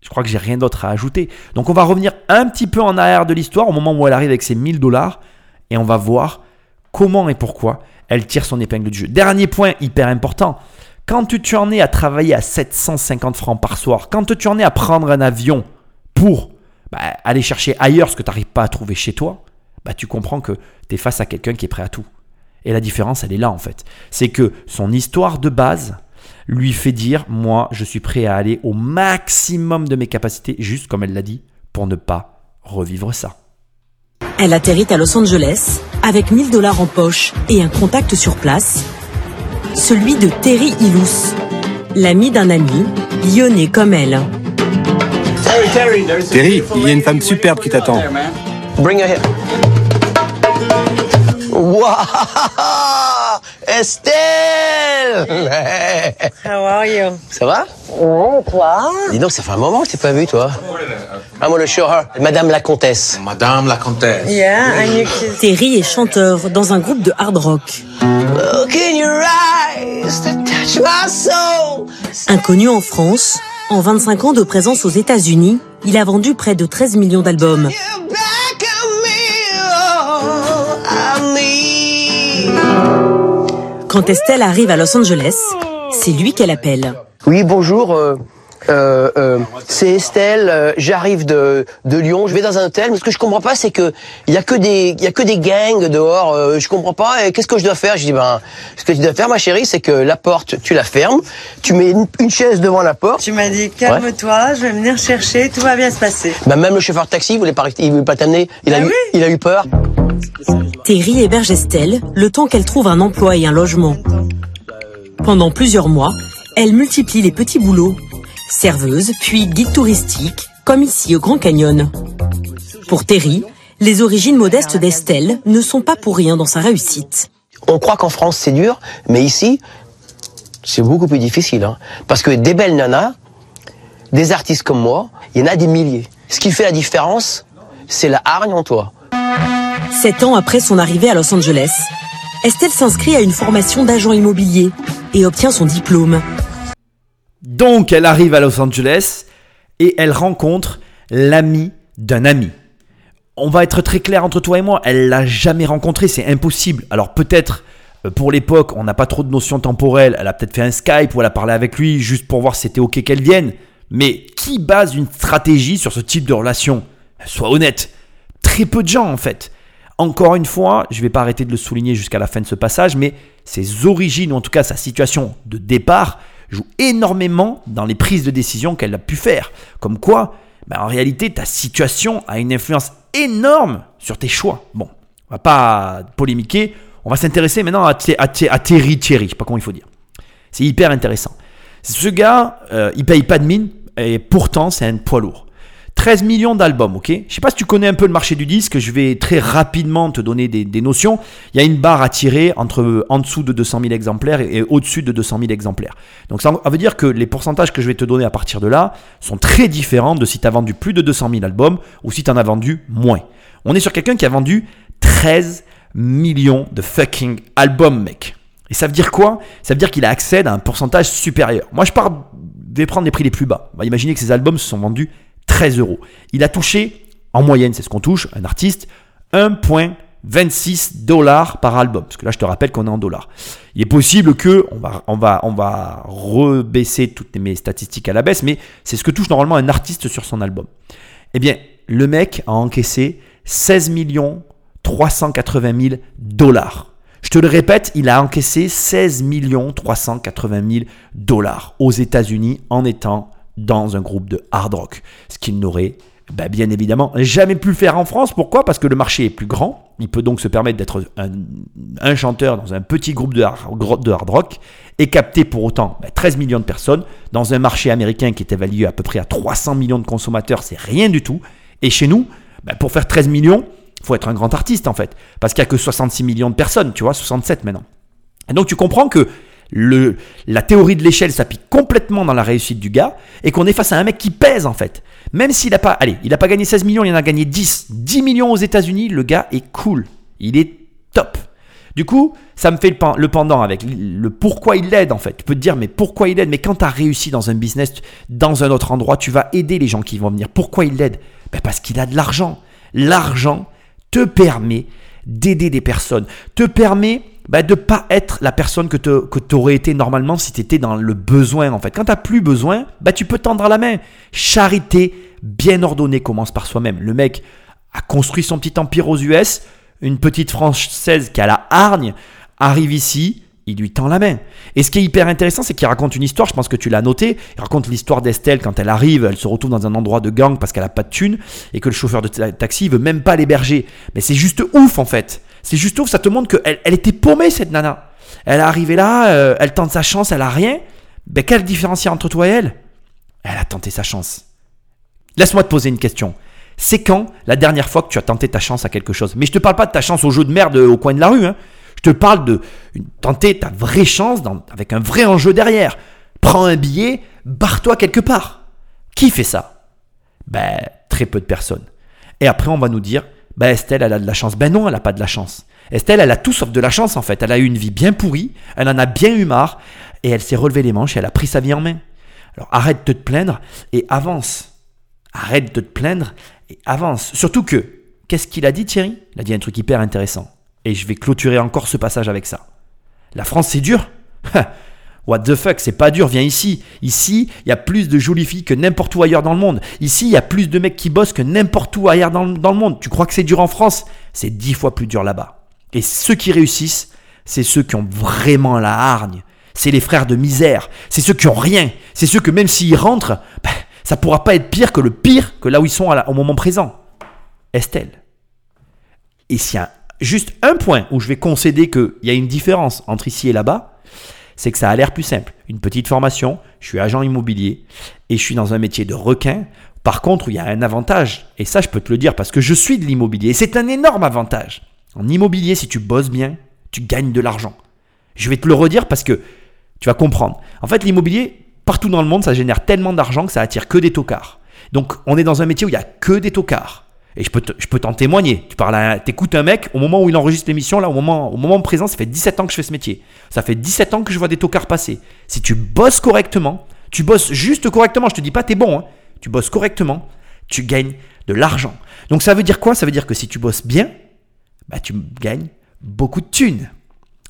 je crois que j'ai rien d'autre à ajouter. Donc on va revenir un petit peu en arrière de l'histoire au moment où elle arrive avec ses 1000 dollars et on va voir comment et pourquoi elle tire son épingle du jeu. Dernier point hyper important. Quand tu en es à travailler à 750 francs par soir, quand tu en es à prendre un avion pour bah, aller chercher ailleurs ce que tu n'arrives pas à trouver chez toi, bah, tu comprends que tu es face à quelqu'un qui est prêt à tout. Et la différence, elle est là en fait. C'est que son histoire de base lui fait dire, moi, je suis prêt à aller au maximum de mes capacités, juste comme elle l'a dit, pour ne pas revivre ça. Elle atterrit à Los Angeles avec 1000 dollars en poche et un contact sur place, celui de Terry Illus, l'ami d'un ami, lyonnais comme elle. Terry, il y a une femme superbe qui t'attend. Bring her here. Wow! Estelle! How are you? Ça va? Ouais, toi? Dis donc, ça fait un moment que je t'ai pas vu, toi. I'm gonna show her. Madame la comtesse. Madame la comtesse. Yeah, and you kiss. Terry est chanteur dans un groupe de hard rock. Look in your eyes to touch my soul. Inconnu en France, en 25 ans de présence aux États-Unis, il a vendu près de 13 millions d'albums. Quand Estelle arrive à Los Angeles, c'est lui qu'elle appelle. Oui, bonjour. euh, euh, euh, c'est Estelle. euh, J'arrive de, de Lyon. Je vais dans un hôtel. Mais ce que je comprends pas, c'est que il y a que des il y a que des gangs dehors. euh, je comprends pas. Et qu'est-ce que je dois faire? Je dis ben, ce que tu dois faire, ma chérie, c'est que la porte, tu la fermes. Tu mets une, une chaise devant la porte. Tu m'as dit, calme-toi, je vais venir chercher, tout va bien se passer. Ben, même le chauffeur de taxi, il voulait pas, il voulait pas t'amener. Il a Ah eu, oui il a eu peur. Terry héberge Estelle le temps qu'elle trouve un emploi et un logement. Pendant plusieurs mois, elle multiplie les petits boulots. Serveuse, puis guide touristique, comme ici au Grand Canyon. Pour Terry, les origines modestes d'Estelle ne sont pas pour rien dans sa réussite. On croit qu'en France c'est dur, mais ici c'est beaucoup plus difficile. hein. Parce que des belles nanas, des artistes comme moi, il y en a des milliers. Ce qui fait la différence, c'est la hargne en toi. Sept ans après son arrivée à Los Angeles, Estelle s'inscrit à une formation d'agent immobilier et obtient son diplôme. Donc elle arrive à Los Angeles et elle rencontre l'ami d'un ami. On va être très clair entre toi et moi, elle l'a jamais rencontré, c'est impossible. Alors peut-être Euh, Pour l'époque, on n'a pas trop de notions temporelles. Elle a peut-être fait un Skype ou elle a parlé avec lui juste pour voir si c'était ok qu'elle vienne. Mais qui base une stratégie sur ce type de relation? Sois honnête. Très peu de gens en fait. Encore une fois, je ne vais pas arrêter de le souligner jusqu'à la fin de ce passage, mais ses origines, ou en tout cas sa situation de départ, joue énormément dans les prises de décision qu'elle a pu faire. Comme quoi, ben, en réalité, ta situation a une influence énorme sur tes choix. Bon, on va pas polémiquer, on va s'intéresser maintenant à, à à Terry Thierry, je sais pas comment il faut dire. C'est hyper intéressant. Ce gars, euh, il paye pas de mine, et pourtant c'est un poids lourd. 13 millions d'albums, ok Je sais pas si tu connais un peu le marché du disque, je vais très rapidement te donner des, notions. Il y a une barre à tirer entre en dessous de 200 000 exemplaires et, au-dessus de 200 000 exemplaires. Donc ça veut dire que les pourcentages que je vais te donner à partir de là sont très différents de si tu as vendu plus de 200 000 albums ou si tu en as vendu moins. On est sur quelqu'un qui a vendu 13 millions de fucking albums, mec. Et ça veut dire quoi? Ça veut dire qu'il a accès à un pourcentage supérieur. Moi, je pars, vais prendre les prix les plus bas. On va imaginer que ces albums se sont vendus 13 euros. Il a touché, en moyenne, c'est ce qu'on touche, un artiste, 1,26 dollars par album. Parce que là, je te rappelle qu'on est en dollars. Il est possible que, on va, rebaisser toutes mes statistiques à la baisse, mais c'est ce que touche normalement un artiste sur son album. Eh bien, le mec a encaissé 16 millions 380 000 dollars. Je te le répète, il a encaissé 16 millions 380 000 dollars aux États-Unis en étant dans un groupe de hard rock. Ce qu'il n'aurait bah, bien évidemment jamais pu faire en France. Pourquoi? Parce que le marché est plus grand. Il peut donc se permettre d'être un, chanteur dans un petit groupe de hard, rock et capter pour autant bah, 13 millions de personnes dans un marché américain qui est évalué à peu près à 300 millions de consommateurs. C'est rien du tout. Et chez nous, bah, pour faire 13 millions, il faut être un grand artiste en fait. Parce qu'il n'y a que 66 millions de personnes, tu vois, 67 maintenant. Et donc tu comprends que le, la théorie de l'échelle s'applique complètement dans la réussite du gars et qu'on est face à un mec qui pèse en fait. Même s'il n'a pas, allez, il n'a pas gagné 16 millions, il en a gagné 10. 10 millions aux États-Unis, le gars est cool. Il est top. Du coup, ça me fait le, pen- le pendant avec le pourquoi il l'aide en fait. Tu peux te dire, mais pourquoi il l'aide Mais quand tu as réussi dans un business, dans un autre endroit, tu vas aider les gens qui vont venir. Pourquoi il l'aide ben Parce qu'il a de l'argent. L'argent te permet d'aider des personnes, te permet bah, de pas être la personne que tu aurais été normalement si tu étais dans le besoin en fait. Quand tu plus besoin, bah, tu peux tendre la main. Charité bien ordonnée commence par soi-même. Le mec a construit son petit empire aux US, une petite française qui a la hargne arrive ici, il lui tend la main. Et ce qui est hyper intéressant, c'est qu'il raconte une histoire, je pense que tu l'as noté, il raconte l'histoire d'Estelle quand elle arrive, elle se retrouve dans un endroit de gang parce qu'elle a pas de thune et que le chauffeur de ta- taxi veut même pas l'héberger. Mais c'est juste ouf en fait. C'est juste ça te montre qu'elle elle était paumée cette nana. Elle est arrivée là, euh, elle tente sa chance, elle a rien. Ben quel différencier entre toi et elle? Elle a tenté sa chance. Laisse-moi te poser une question. C'est quand la dernière fois que tu as tenté ta chance à quelque chose? Mais je te parle pas de ta chance au jeu de merde au coin de la rue. hein. Je te parle de tenter ta vraie chance avec un vrai enjeu derrière. Prends un billet, barre-toi quelque part. Qui fait ça? Ben, très peu de personnes. Et après, on va nous dire, ben Estelle, elle a de la chance. Ben non, elle n'a pas de la chance. Estelle, elle a tout sauf de la chance en fait. Elle a eu une vie bien pourrie, elle en a bien eu marre, et elle s'est relevé les manches et elle a pris sa vie en main. Alors arrête de te plaindre et avance. Arrête de te plaindre et avance. Surtout que, qu'est-ce qu'il a dit Thierry? Il a dit un truc hyper intéressant. Et je vais clôturer encore ce passage avec ça. La France, c'est dur What the fuck, c'est pas dur, viens ici. Ici, il y a plus de jolies filles que n'importe où ailleurs dans le monde. Ici, il y a plus de mecs qui bossent que n'importe où ailleurs dans, le- dans le monde. Tu crois que c'est dur en France? C'est dix fois plus dur là-bas. Et ceux qui réussissent, c'est ceux qui ont vraiment la hargne. C'est les frères de misère. C'est ceux qui ont rien. C'est ceux que même s'ils rentrent, ben, ça pourra pas être pire que le pire que là où ils sont au moment présent. Estelle. Et s'il y a juste un point où je vais concéder qu'il y a une différence entre ici et là-bas, c'est que ça a l'air plus simple. Une petite formation, je suis agent immobilier et je suis dans un métier de requin. Par contre, il y a un avantage, et ça je peux te le dire parce que je suis de l'immobilier, et c'est un énorme avantage. En immobilier, si tu bosses bien, tu gagnes de l'argent. Je vais te le redire parce que tu vas comprendre. En fait, l'immobilier, partout dans le monde, ça génère tellement d'argent que ça attire que des tocards. Donc, on est dans un métier où il y a que des tocards. Et je peux, je peux t'en témoigner. Tu parles à, t'écoutes un mec, au moment où il enregistre l'émission, là, au moment, au moment présent, ça fait 17 ans que je fais ce métier. Ça fait 17 ans que je vois des tocards passer. Si tu bosses correctement, tu bosses juste correctement, je te dis pas t'es bon, hein. tu bosses correctement, tu gagnes de l'argent. Donc ça veut dire quoi? Ça veut dire que si tu bosses bien, bah, tu gagnes beaucoup de thunes.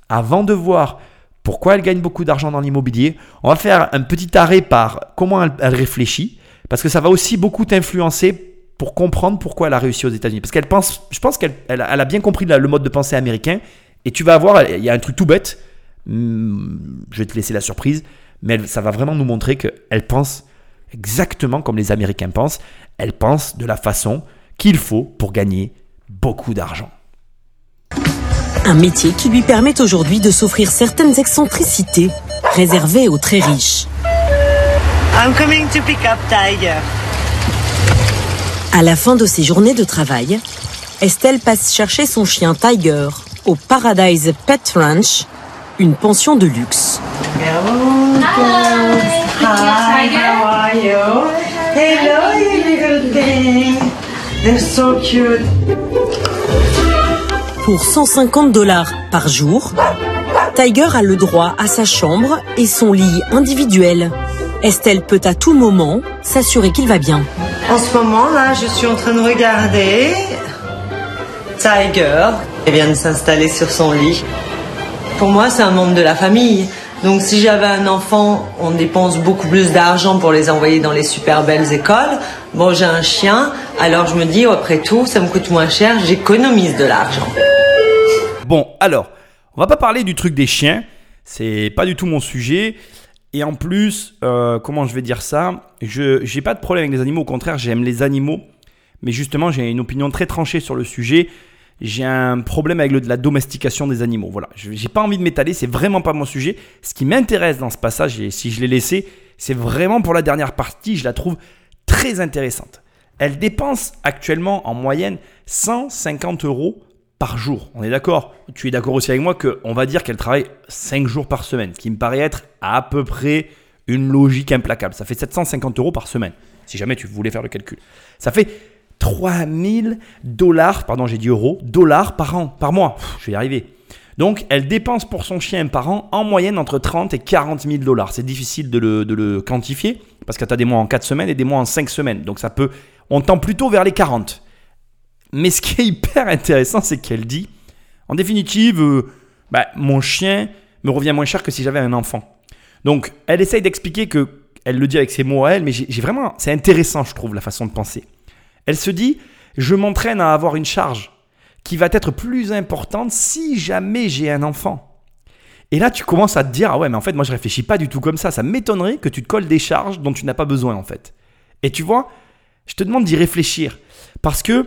avant de voir pourquoi elle gagne beaucoup d'argent dans l'immobilier, on va faire un petit arrêt par comment elle réfléchit, parce que ça va aussi beaucoup t'influencer pour comprendre pourquoi elle a réussi aux États-Unis. Parce qu'elle pense, je pense qu'elle elle a elle a bien compris la- le mode de pensée américain, et tu vas voir, il y a un truc tout bête, Hmm, je vais te laisser la surprise, mais elle- ça va vraiment nous montrer qu'elle pense exactement comme les Américains pensent, elle pense de la façon qu'il faut pour gagner beaucoup d'argent. Un métier qui lui permet aujourd'hui de s'offrir certaines excentricités réservées aux très riches. I'm coming to pick up Tiger. À la fin de ses journées de travail, Estelle passe chercher son chien Tiger au Paradise Pet Ranch, une pension de luxe. Pour 150 dollars par jour, Tiger a le droit à sa chambre et son lit individuel. Estelle peut à tout moment s'assurer qu'il va bien. En ce moment, là, je suis en train de regarder Tiger. Elle vient de s'installer sur son lit. Pour moi, c'est un membre de la famille. Donc, si j'avais un enfant, on dépense beaucoup plus d'argent pour les envoyer dans les super belles écoles. Bon, j'ai un chien, alors je me dis, oh, après tout, ça me coûte moins cher, j'économise de l'argent. Bon, alors, on va pas parler du truc des chiens, c'est pas du tout mon sujet. Et en plus, euh, comment je vais dire ça? Je j'ai pas de problème avec les animaux, au contraire, j'aime les animaux. Mais justement, j'ai une opinion très tranchée sur le sujet. J'ai un problème avec le, la domestication des animaux. Voilà, j'ai pas envie de m'étaler, c'est vraiment pas mon sujet. Ce qui m'intéresse dans ce passage, et si je l'ai laissé, c'est vraiment pour la dernière partie, je la trouve très intéressante. Elle dépense actuellement en moyenne 150 euros par jour. On est d'accord? Tu es d'accord aussi avec moi qu'on va dire qu'elle travaille 5 jours par semaine, ce qui me paraît être à peu près une logique implacable. Ça fait 750 euros par semaine, si jamais tu voulais faire le calcul. Ça fait 3000 dollars, pardon j'ai dit euros, dollars par an, par mois. Je vais y arriver. Donc elle dépense pour son chien par an en moyenne entre 30 et 40 000 dollars. C'est difficile de le, de le quantifier parce que tu as des mois en 4 semaines et des mois en 5 semaines. Donc ça peut, on tend plutôt vers les 40. Mais ce qui est hyper intéressant, c'est qu'elle dit, en définitive, euh, bah, mon chien me revient moins cher que si j'avais un enfant. Donc, elle essaye d'expliquer que, elle le dit avec ses mots à elle, mais j'ai vraiment, c'est intéressant, je trouve, la façon de penser. Elle se dit, je m'entraîne à avoir une charge qui va être plus importante si jamais j'ai un enfant. Et là, tu commences à te dire, ah ouais, mais en fait, moi, je réfléchis pas du tout comme ça. Ça m'étonnerait que tu te colles des charges dont tu n'as pas besoin, en fait. Et tu vois, je te demande d'y réfléchir. Parce que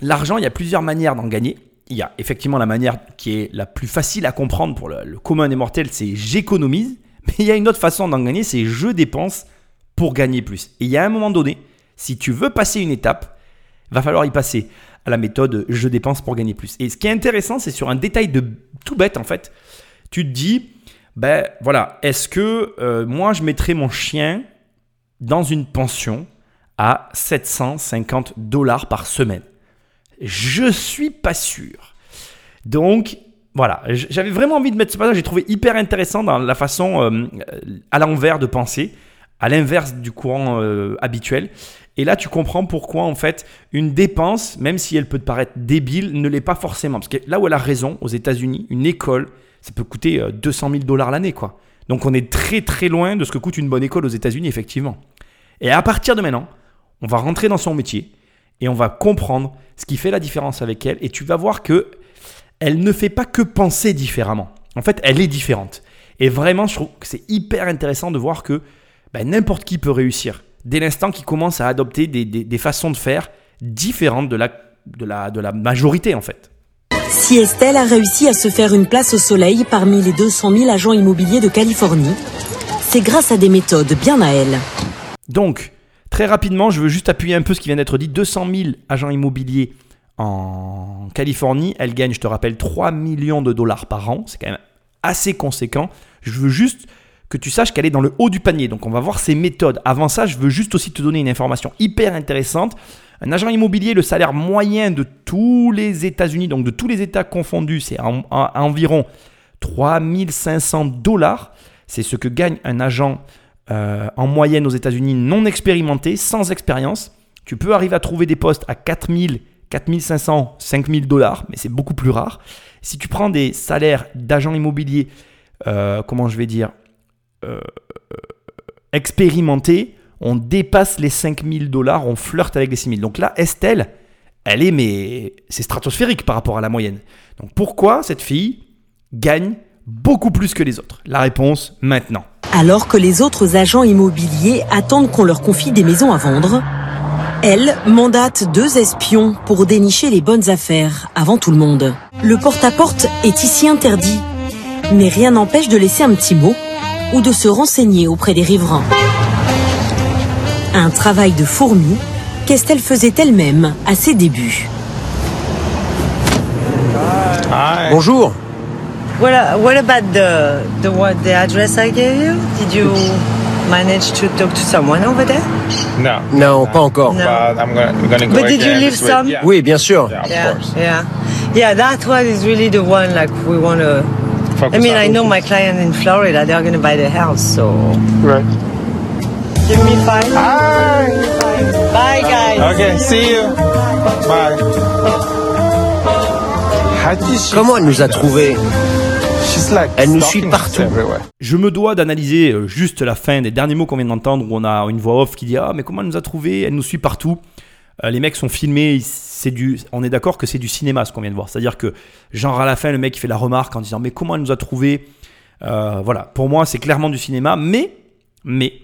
l'argent, il y a plusieurs manières d'en gagner. Il y a effectivement la manière qui est la plus facile à comprendre pour le, commun des mortels, c'est j'économise. Mais il y a une autre façon d'en gagner, c'est je dépense pour gagner plus. Et il y a un moment donné, si tu veux passer une étape, va falloir y passer à la méthode je dépense pour gagner plus. Et ce qui est intéressant, c'est sur un détail de tout bête en fait. Tu te dis, ben voilà, est-ce que euh, moi je mettrais mon chien dans une pension à 750 dollars par semaine? Je suis pas sûr. Donc voilà, j'avais vraiment envie de mettre ce passage, j'ai trouvé hyper intéressant dans la façon euh, à l'envers de penser, à l'inverse du courant euh, habituel. Et là, tu comprends pourquoi, en fait, une dépense, même si elle peut te paraître débile, ne l'est pas forcément. Parce que là où elle a raison, aux États-Unis, une école, ça peut coûter euh, 200 000 dollars l'année, quoi. Donc on est très très loin de ce que coûte une bonne école aux États-Unis, effectivement. Et à partir de maintenant, on va rentrer dans son métier et on va comprendre ce qui fait la différence avec elle. Et tu vas voir que elle ne fait pas que penser différemment. En fait, elle est différente. Et vraiment, je trouve que c'est hyper intéressant de voir que ben, n'importe qui peut réussir. Dès l'instant qu'il commence à adopter des, des- des façons de faire différentes de la, de, la, de la majorité, en fait. Si Estelle a réussi à se faire une place au soleil parmi les 200 000 agents immobiliers de Californie, c'est grâce à des méthodes bien à elle. Donc, très rapidement, je veux juste appuyer un peu ce qui vient d'être dit. 200 000 agents immobiliers en Californie. Elle gagne, je te rappelle, 3 millions de dollars par an. C'est quand même assez conséquent. Je veux juste que tu saches qu'elle est dans le haut du panier. Donc, on va voir ses méthodes. Avant ça, je veux juste aussi te donner une information hyper intéressante. Un agent immobilier, le salaire moyen de tous les États-Unis, donc de tous les États confondus, c'est à environ 3500 dollars. C'est ce que gagne un agent euh, en moyenne aux États-Unis non expérimenté, sans expérience. Tu peux arriver à trouver des postes à 4000, 4500, 5000 dollars, mais c'est beaucoup plus rare. Si tu prends des salaires d'agents immobiliers, euh, comment je vais dire, euh, expérimentés, on dépasse les 5000 dollars, on flirte avec les 6000. Donc là, Estelle, elle est, mais c'est stratosphérique par rapport à la moyenne. Donc pourquoi cette fille gagne beaucoup plus que les autres? La réponse maintenant. Alors que les autres agents immobiliers attendent qu'on leur confie des maisons à vendre, elle mandate deux espions pour dénicher les bonnes affaires avant tout le monde. Le porte-à-porte est ici interdit, mais rien n'empêche de laisser un petit mot ou de se renseigner auprès des riverains. Un travail de fourmi qu'Estelle faisait elle-même à ses débuts. Bonjour. What, what about the, the, what, the address I gave you? Did you manage to talk to someone over there? No. Non, pas encore. No. But I'm gonna, we're gonna go But did you leave some? Yeah. Oui, bien sûr. Yeah, of yeah, course. yeah. Yeah, that one is really the one like we want to. Focus I mean, on- I know my client in Florida, they're going to buy the house, so. Right. Give me five. Bye, guys. Okay, see you. Bye. How did she- Comment elle nous a trouvés? Elle nous suit partout. Je me dois d'analyser euh, juste la fin des derniers mots qu'on vient d'entendre où on a une voix off qui dit Ah, mais comment elle nous a trouvé Elle nous suit partout. Euh, les mecs sont filmés, c'est du, on est d'accord que c'est du cinéma ce qu'on vient de voir. C'est-à-dire que, genre à la fin, le mec il fait la remarque en disant Mais comment elle nous a trouvé Euh, Voilà, pour moi c'est clairement du cinéma, mais, mais,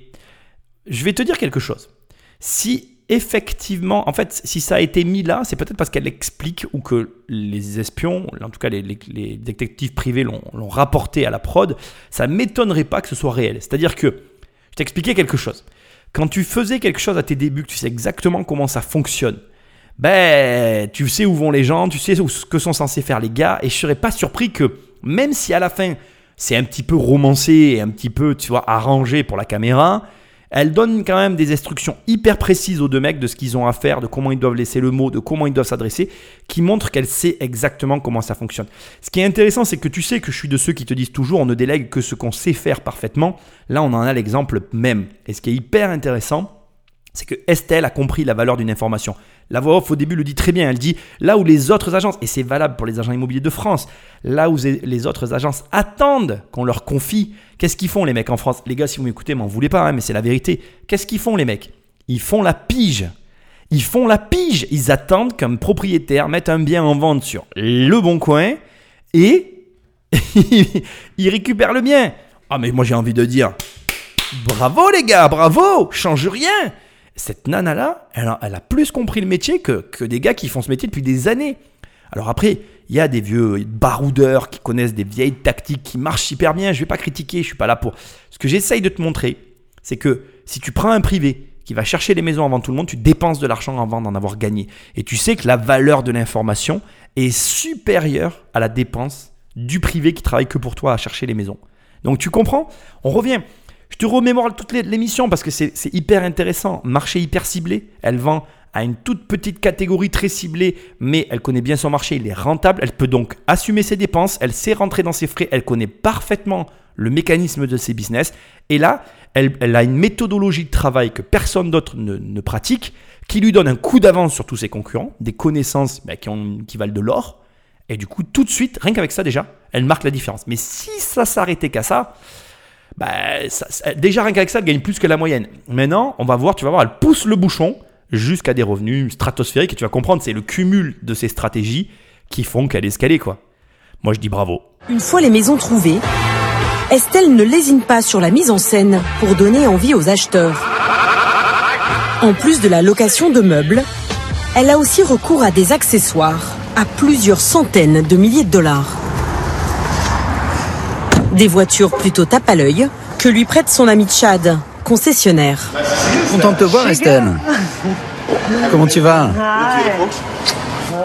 je vais te dire quelque chose. Si effectivement, en fait, si ça a été mis là, c'est peut-être parce qu'elle explique ou que les espions, en tout cas les, les- détectives privés l'ont rapporté à la prod, ça m'étonnerait pas que ce soit réel. C'est-à-dire que, je t'expliquais quelque chose. Quand tu faisais quelque chose à tes débuts, que tu sais exactement comment ça fonctionne, ben, tu sais où vont les gens, tu sais ce que sont censés faire les gars, et je serais pas surpris que, même si à la fin, c'est un petit peu romancé et un petit peu, tu vois, arrangé pour la caméra, elle donne quand même des instructions hyper précises aux deux mecs de ce qu'ils ont à faire, de comment ils doivent laisser le mot, de comment ils doivent s'adresser, qui montrent qu'elle sait exactement comment ça fonctionne. Ce qui est intéressant, c'est que tu sais que je suis de ceux qui te disent toujours on ne délègue que ce qu'on sait faire parfaitement. Là, on en a l'exemple même. Et ce qui est hyper intéressant, c'est que Estelle a compris la valeur d'une information. La voix off au début le dit très bien, elle dit là où les autres agences, et c'est valable pour les agents immobiliers de France, là où les autres agences attendent qu'on leur confie, qu'est-ce qu'ils font les mecs en France? Les gars, si vous m'écoutez, m'en voulez pas, hein, mais c'est la vérité. Qu'est-ce qu'ils font les mecs? Ils font la pige. Ils font la pige. Ils attendent qu'un propriétaire mette un bien en vente sur le bon coin et ils récupèrent le bien. Ah mais moi j'ai envie de dire, bravo les gars, bravo, change rien. Cette nana-là, elle a, elle a plus compris le métier que, que des gars qui font ce métier depuis des années. Alors après, il y a des vieux baroudeurs qui connaissent des vieilles tactiques qui marchent hyper bien. Je vais pas critiquer, je suis pas là pour. Ce que j'essaye de te montrer, c'est que si tu prends un privé qui va chercher les maisons avant tout le monde, tu dépenses de l'argent avant d'en avoir gagné. Et tu sais que la valeur de l'information est supérieure à la dépense du privé qui travaille que pour toi à chercher les maisons. Donc tu comprends? On revient. Je te remémore toute l'émission parce que c'est hyper intéressant. Marché hyper ciblé. Elle vend à une toute petite catégorie très ciblée, mais elle connaît bien son marché, il est rentable. Elle peut donc assumer ses dépenses. Elle sait rentrer dans ses frais. Elle connaît parfaitement le mécanisme de ses business. Et là, elle, a une méthodologie de travail que personne d'autre ne, pratique, qui lui donne un coup d'avance sur tous ses concurrents, des connaissances bah, qui, qui valent de l'or. Et du coup, tout de suite, rien qu'avec ça déjà, elle marque la différence. Mais si ça s'arrêtait qu'à ça, bah, déjà rien qu'avec ça, elle gagne plus que la moyenne. Maintenant, on va voir, tu vas voir, elle pousse le bouchon jusqu'à des revenus stratosphériques et tu vas comprendre, c'est le cumul de ces stratégies qui font qu'elle est escalée, quoi. Moi, je dis bravo. Une fois les maisons trouvées, Estelle ne lésine pas sur la mise en scène pour donner envie aux acheteurs. En plus de la location de meubles, elle a aussi recours à des accessoires à plusieurs centaines de milliers de dollars. Des voitures plutôt tape à l'œil que lui prête son ami Chad, concessionnaire. Content de te voir, Estelle. Comment tu vas?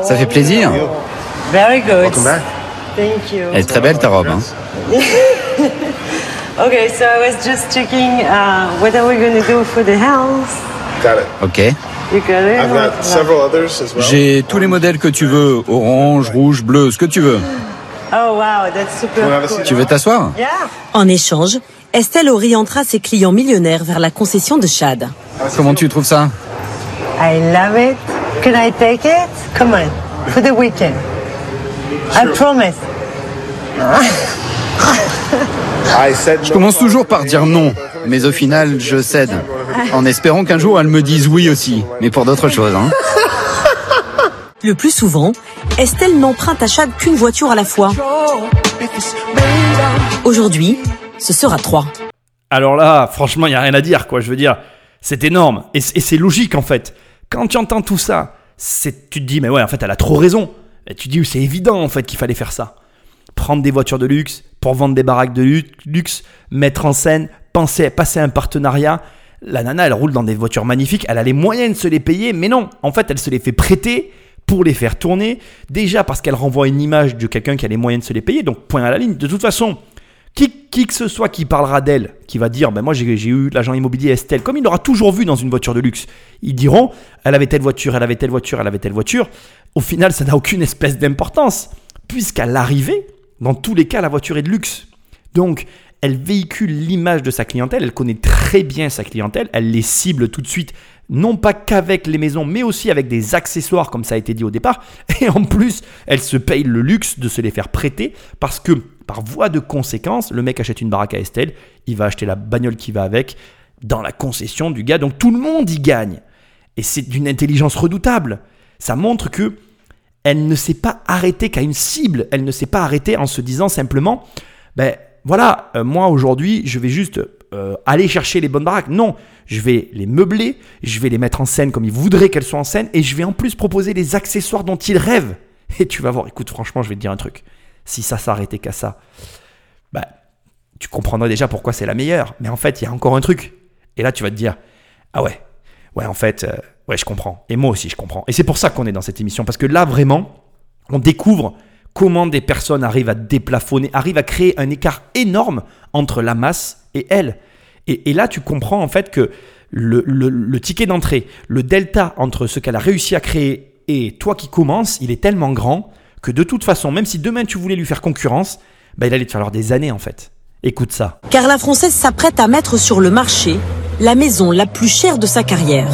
Ça fait plaisir. Very good. Thank you. Elle est très belle ta robe. Hein. Okay, so I was just checking uh, what are we going to do for the house? Got it. Ok. You got it? I've got several others as well. J'ai tous les modèles que tu veux. Orange, rouge, bleu, ce que tu veux. Oh wow, that's super cool. Tu veux t'asseoir Yeah. En échange, Estelle orientera ses clients millionnaires vers la concession de Chad. Comment tu trouves ça I love it. Can I take it? Come on, for the weekend. I promise. I said Je commence toujours par dire non, mais au final, je cède. En espérant qu'un jour, elle me dise oui aussi, mais pour d'autres choses. Hein. Le plus souvent, Estelle n'emprunte à Chad qu'une voiture à la fois. Aujourd'hui, ce sera trois. Alors là, franchement, il n'y a rien à dire, quoi. Je veux dire, c'est énorme. Et, c'est logique, en fait. Quand tu entends tout ça, tu te dis, mais ouais, en fait, elle a trop raison. Et tu te dis, c'est évident, en fait, qu'il fallait faire ça. Prendre des voitures de luxe pour vendre des baraques de lu- luxe, mettre en scène, penser, passer un partenariat. La nana, elle roule dans des voitures magnifiques. Elle a les moyens de se les payer, mais non. En fait, elle se les fait prêter pour les faire tourner. Déjà parce qu'elle renvoie une image de quelqu'un qui a les moyens de se les payer. Donc, point à la ligne. De toute façon, qui, qui que ce soit qui parlera d'elle, qui va dire, ben moi j'ai eu l'agent immobilier Estelle, comme il l'aura toujours vu dans une voiture de luxe, ils diront, elle avait telle voiture, elle avait telle voiture, elle avait telle voiture. Au final, ça n'a aucune espèce d'importance, puisqu'à l'arrivée, dans tous les cas, la voiture est de luxe. Donc, elle véhicule l'image de sa clientèle, elle connaît très bien sa clientèle, elle les cible tout de suite, non pas qu'avec les maisons, mais aussi avec des accessoires, comme ça a été dit au départ. Et en plus, elle se paye le luxe de se les faire prêter, parce que par voie de conséquence, le mec achète une baraque à Estelle, il va acheter la bagnole qui va avec, dans la concession du gars, donc tout le monde y gagne. Et c'est d'une intelligence redoutable. Ça montre que elle ne s'est pas arrêtée qu'à une cible. Elle ne s'est pas arrêtée en se disant simplement, ben voilà, euh, moi aujourd'hui, je vais juste euh, aller chercher les bonnes baraques. Non, je vais les meubler, je vais les mettre en scène comme ils voudraient qu'elles soient en scène, et je vais en plus proposer les accessoires dont ils rêvent. Et tu vas voir, écoute, franchement, je vais te dire un truc. Si ça s'arrêtait qu'à ça, bah, tu comprendrais déjà pourquoi c'est la meilleure. Mais en fait, il y a encore un truc. Et là, tu vas te dire, ah ouais, ouais, en fait, euh, ouais, je comprends. Et moi aussi, je comprends. Et c'est pour ça qu'on est dans cette émission. Parce que là, vraiment, on découvre comment des personnes arrivent à déplafonner, arrivent à créer un écart énorme entre la masse et elle. Et, là, tu comprends en fait que le ticket d'entrée, le delta entre ce qu'elle a réussi à créer et toi qui commences, il est tellement grand que de toute façon, même si demain tu voulais lui faire concurrence, bah, il allait te falloir des années en fait. Écoute ça. Car la Française s'apprête à mettre sur le marché la maison la plus chère de sa carrière.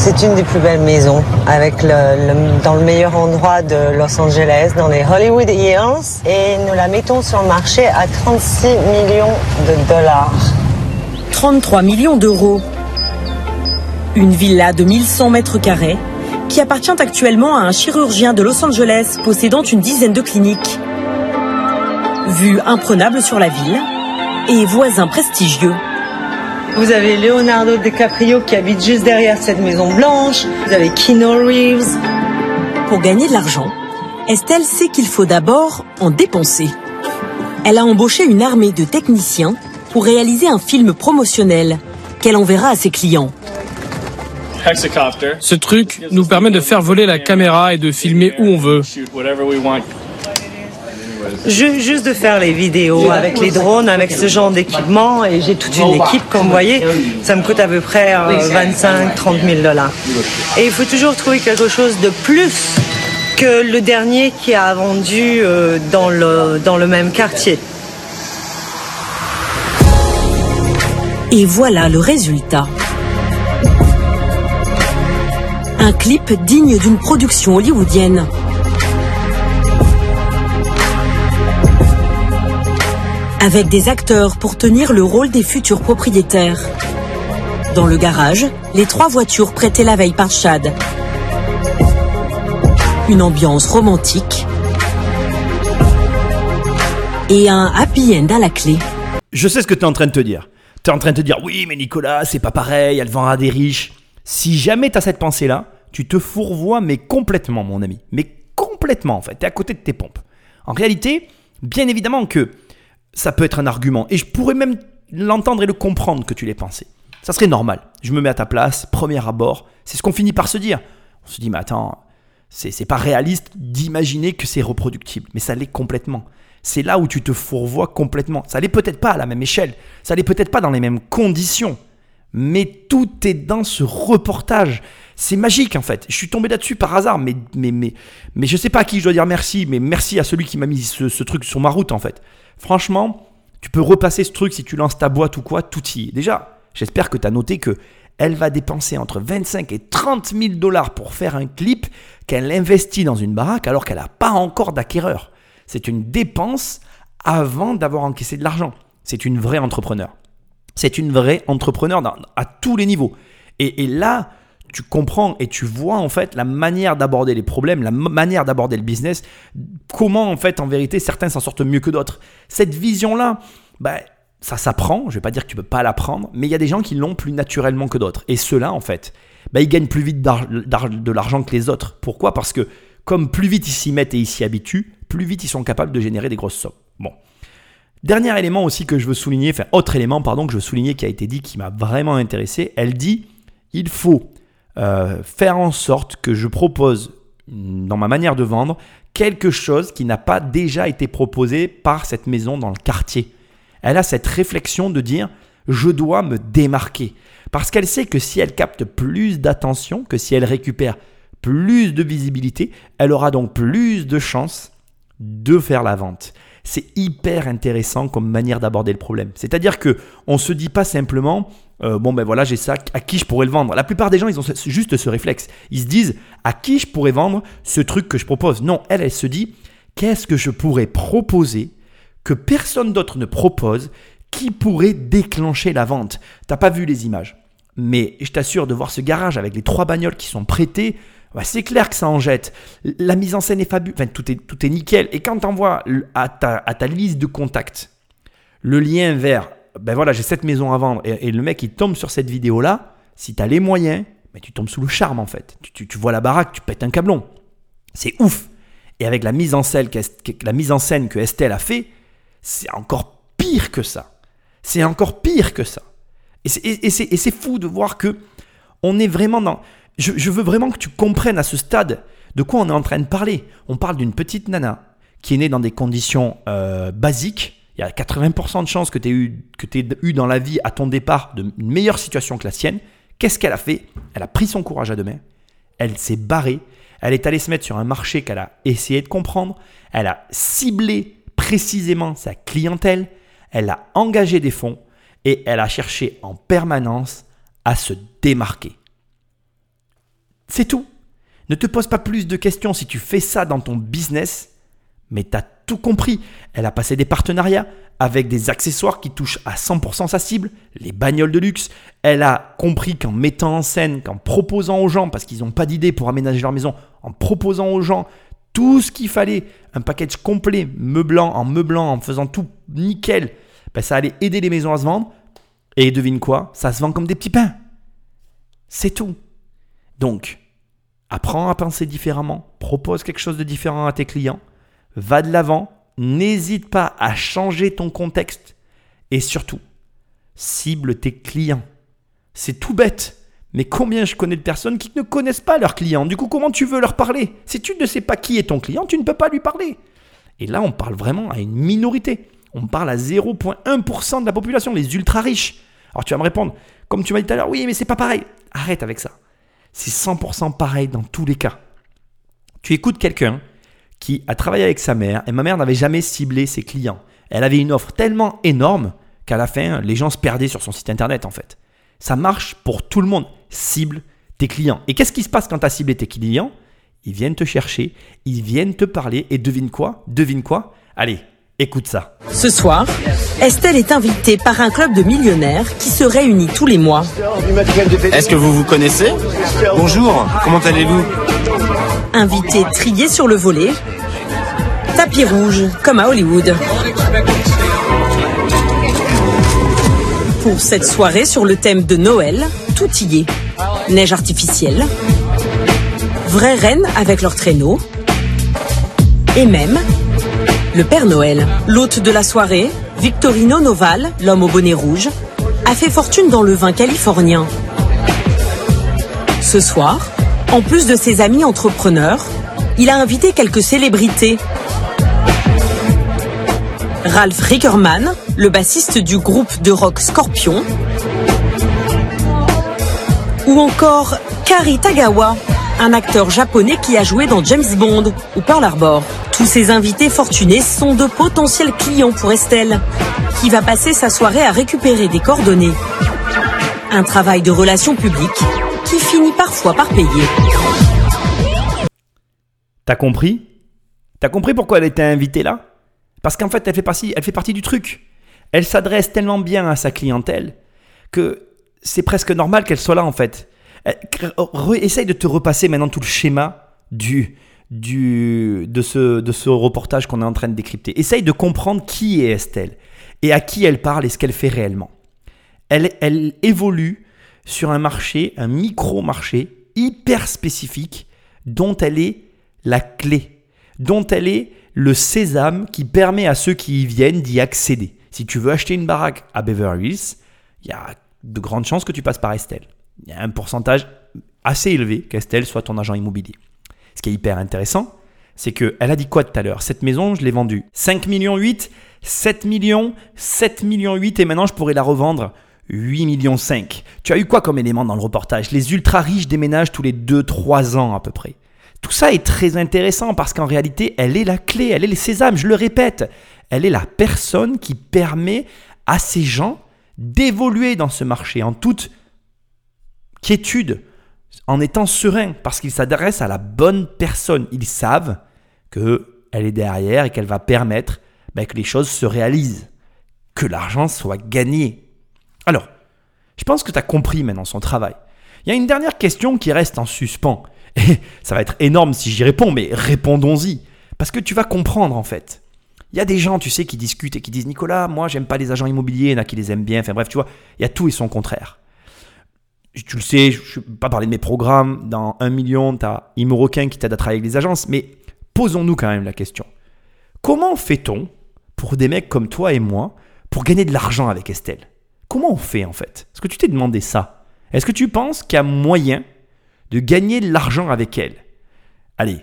C'est une des plus belles maisons, avec dans le meilleur endroit de Los Angeles, dans les Hollywood Hills. Et nous la mettons sur le marché à 36 millions de dollars. 33 millions d'euros. Une villa de 1100 mètres carrés qui appartient actuellement à un chirurgien de Los Angeles possédant une dizaine de cliniques. Vue imprenable sur la ville et voisin prestigieux. Vous avez Leonardo DiCaprio qui habite juste derrière cette maison blanche. Vous avez Keanu Reeves. Pour gagner de l'argent, Estelle sait qu'il faut d'abord en dépenser. Elle a embauché une armée de techniciens pour réaliser un film promotionnel qu'elle enverra à ses clients. Ce truc nous permet de faire voler la caméra et de filmer où on veut. Ju- juste de faire les vidéos avec les drones, avec ce genre d'équipement, et j'ai toute une équipe, comme vous voyez, ça me coûte à peu près 25-30 000 dollars. Et il faut toujours trouver quelque chose de plus que le dernier qui a vendu euh, dans, le, dans le même quartier. Et voilà le résultat. Un clip digne d'une production hollywoodienne. Avec des acteurs pour tenir le rôle des futurs propriétaires. Dans le garage, les trois voitures prêtées la veille par Chad. Une ambiance romantique. Et un happy end à la clé. Je sais ce que tu es en train de te dire. Tu es en train de te dire, oui, mais Nicolas, c'est pas pareil, elle vend à des riches. Si jamais tu cette pensée-là, tu te fourvoies, mais complètement, mon ami. Mais complètement, en fait. Tu à côté de tes pompes. En réalité, bien évidemment que ça peut être un argument. Et je pourrais même l'entendre et le comprendre que tu l'aies pensé. Ça serait normal. Je me mets à ta place, premier abord. C'est ce qu'on finit par se dire. On se dit, mais attends, c'est pas réaliste d'imaginer que c'est reproductible. Mais ça l'est complètement. C'est là où tu te fourvoies complètement. Ça l'est peut-être pas à la même échelle. Ça l'est peut-être pas dans les mêmes conditions. Mais tout est dans ce reportage. C'est magique en fait. Je suis tombé là-dessus par hasard, mais, mais, mais, mais je sais pas à qui je dois dire merci, mais merci à celui qui m'a mis ce, ce truc sur ma route en fait. Franchement, tu peux repasser ce truc si tu lances ta boîte ou quoi, tout y est. Déjà, j'espère que tu as noté que elle va dépenser entre 25 et 30 000 dollars pour faire un clip qu'elle investit dans une baraque alors qu'elle n'a pas encore d'acquéreur. C'est une dépense avant d'avoir encaissé de l'argent. C'est une vraie entrepreneur. C'est une vraie entrepreneur à tous les niveaux. Et là, tu comprends et tu vois en fait la manière d'aborder les problèmes, la manière d'aborder le business, comment en fait en vérité certains s'en sortent mieux que d'autres. Cette vision-là, bah, ça s'apprend, je vais pas dire que tu peux pas l'apprendre, mais il y a des gens qui l'ont plus naturellement que d'autres. Et ceux-là en fait, bah, ils gagnent plus vite de l'argent que les autres. Pourquoi? Parce que comme plus vite ils s'y mettent et ils s'y habituent, plus vite ils sont capables de générer des grosses sommes. Bon. Dernier élément aussi que je veux souligner, enfin autre élément pardon que je veux souligner qui a été dit qui m'a vraiment intéressé, elle dit il faut euh, faire en sorte que je propose mm, dans ma manière de vendre quelque chose qui n'a pas déjà été proposé par cette maison dans le quartier. Elle a cette réflexion de dire je dois me démarquer parce qu'elle sait que si elle capte plus d'attention, que si elle récupère plus de visibilité, elle aura donc plus de chances de faire la vente. C'est hyper intéressant comme manière d'aborder le problème. C'est-à-dire que on se dit pas simplement euh, bon ben voilà j'ai ça à qui je pourrais le vendre? La plupart des gens ils ont juste ce réflexe. Ils se disent à qui je pourrais vendre ce truc que je propose? Non, elle elle se dit qu'est-ce que je pourrais proposer que personne d'autre ne propose qui pourrait déclencher la vente? T'as pas vu les images, mais je t'assure de voir ce garage avec les trois bagnoles qui sont prêtées, c'est clair que ça en jette. La mise en scène est fabuleuse, enfin, tout est, tout est nickel. Et quand tu envoies à ta, à ta liste de contacts le lien vers, ben voilà, j'ai cette maison à vendre, et, le mec il tombe sur cette vidéo-là, si tu as les moyens, mais tu tombes sous le charme en fait. Tu, tu- vois la baraque, tu pètes un câblon. C'est ouf. Et avec la mise en scène, que- la mise en scène que Estelle a fait, c'est encore pire que ça. C'est encore pire que ça. Et c'est- Et, c'est fou de voir que on est vraiment dans. Je, je veux vraiment que tu comprennes à ce stade de quoi on est en train de parler. On parle d'une petite nana qui est née dans des conditions euh, basiques. Il y a 80% de chances que tu aies, eu, dans la vie à ton départ de- une meilleure situation que la sienne. Qu'est-ce qu'elle a fait? Elle a pris son courage à deux mains. Elle s'est barrée. Elle est allée se mettre sur un marché qu'elle a essayé de comprendre. Elle a ciblé précisément sa clientèle. Elle a engagé des fonds et elle a cherché en permanence à se démarquer. C'est tout. Ne te pose pas plus de questions si tu fais ça dans ton business, mais tu as tout compris. Elle a passé des partenariats avec des accessoires qui touchent à 100% sa cible, les bagnoles de luxe. Elle a compris qu'en mettant en scène, qu'en proposant aux gens, parce qu'ils n'ont pas d'idée pour aménager leur maison, en proposant aux gens tout ce qu'il fallait, un package complet, meublant, en meublant, en faisant tout nickel, ben ça allait aider les maisons à se vendre. Et devine quoi? Ça se vend comme des petits pains. C'est tout. Donc, apprends à penser différemment, propose quelque chose de différent à tes clients, va de l'avant, n'hésite pas à changer ton contexte et surtout, cible tes clients. C'est tout bête, mais combien je connais de personnes qui ne connaissent pas leurs clients? Du coup, comment tu veux leur parler? Si tu ne sais pas qui est ton client, tu ne peux pas lui parler. Et là, on parle vraiment à une minorité. On parle à 0,1% de la population, les ultra riches. Alors tu vas me répondre, comme tu m'as dit tout à l'heure, oui, mais c'est pas pareil. Arrête avec ça. C'est 100% pareil dans tous les cas. Tu écoutes quelqu'un qui a travaillé avec sa mère et ma mère n'avait jamais ciblé ses clients. Elle avait une offre tellement énorme qu'à la fin, les gens se perdaient sur son site internet en fait. Ça marche pour tout le monde. Cible tes clients. Et qu'est-ce qui se passe quand tu as ciblé tes clients? Ils viennent te chercher, ils viennent te parler et devine quoi? Devine quoi? Allez, écoute ça. Ce soir, Estelle est invitée par un club de millionnaires qui se réunit tous les mois. Est-ce que vous vous connaissez? Bonjour, comment allez-vous? Invitée triée sur le volet. Tapis rouge, comme à Hollywood. Pour cette soirée sur le thème de Noël, tout y est. Neige artificielle, vraies reines avec leurs traîneaux, et même le Père Noël. L'hôte de la soirée, Victorino Noval, l'homme au bonnet rouge, a fait fortune dans le vin californien. Ce soir, en plus de ses amis entrepreneurs, il a invité quelques célébrités. Ralph Rickerman, le bassiste du groupe de rock Scorpion, ou encore Kari Tagawa, un acteur japonais qui a joué dans James Bond ou Pearl Harbor. Tous ces invités fortunés sont de potentiels clients pour Estelle, qui va passer sa soirée à récupérer des coordonnées. Un travail de relations publiques qui finit parfois par payer. T'as compris? T'as compris pourquoi elle était invitée là? Parce qu'en fait, elle fait, partie, elle fait partie du truc. Elle s'adresse tellement bien à sa clientèle que c'est presque normal qu'elle soit là en fait. Essaye de te repasser maintenant tout le schéma du, du, de, ce, de ce reportage qu'on est en train de décrypter. Essaye de comprendre qui est Estelle et à qui elle parle et ce qu'elle fait réellement. Elle, elle évolue sur un marché, un micro-marché hyper spécifique dont elle est la clé, dont elle est le sésame qui permet à ceux qui y viennent d'y accéder. Si tu veux acheter une baraque à Beverly Hills, il y a de grandes chances que tu passes par Estelle. Il y a un pourcentage assez élevé qu'Estelle soit ton agent immobilier. Ce qui est hyper intéressant, c'est que elle a dit quoi tout à l'heure? Cette maison, je l'ai vendue 5 millions 8, 7 millions, 7 millions 8 et maintenant je pourrais la revendre 8 millions 5. Tu as eu quoi comme élément dans le reportage? Les ultra riches déménagent tous les 2-3 ans à peu près. Tout ça est très intéressant parce qu'en réalité, elle est la clé, elle est le sésame, je le répète. Elle est la personne qui permet à ces gens d'évoluer dans ce marché en toute quiétude, en étant serein, parce qu'ils s'adressent à la bonne personne. Ils savent qu'elle est derrière et qu'elle va permettre ben, que les choses se réalisent, que l'argent soit gagné. Alors, je pense que tu as compris maintenant son travail. Il y a une dernière question qui reste en suspens. Et ça va être énorme si j'y réponds, mais répondons-y. Parce que tu vas comprendre en fait. Il y a des gens, tu sais, qui discutent et qui disent Nicolas, moi j'aime pas les agents immobiliers, il y en a qui les aiment bien. Enfin bref, tu vois, il y a tout et son contraire. Tu le sais, je ne vais pas parler de mes programmes. Dans 1 million, tu as Imoroquin qui t'aide à travailler avec les agences. Mais posons-nous quand même la question. Comment fait-on pour des mecs comme toi et moi pour gagner de l'argent avec Estelle? Comment on fait en fait? Est-ce que tu t'es demandé ça? Est-ce que tu penses qu'il y a moyen de gagner de l'argent avec elle? Allez,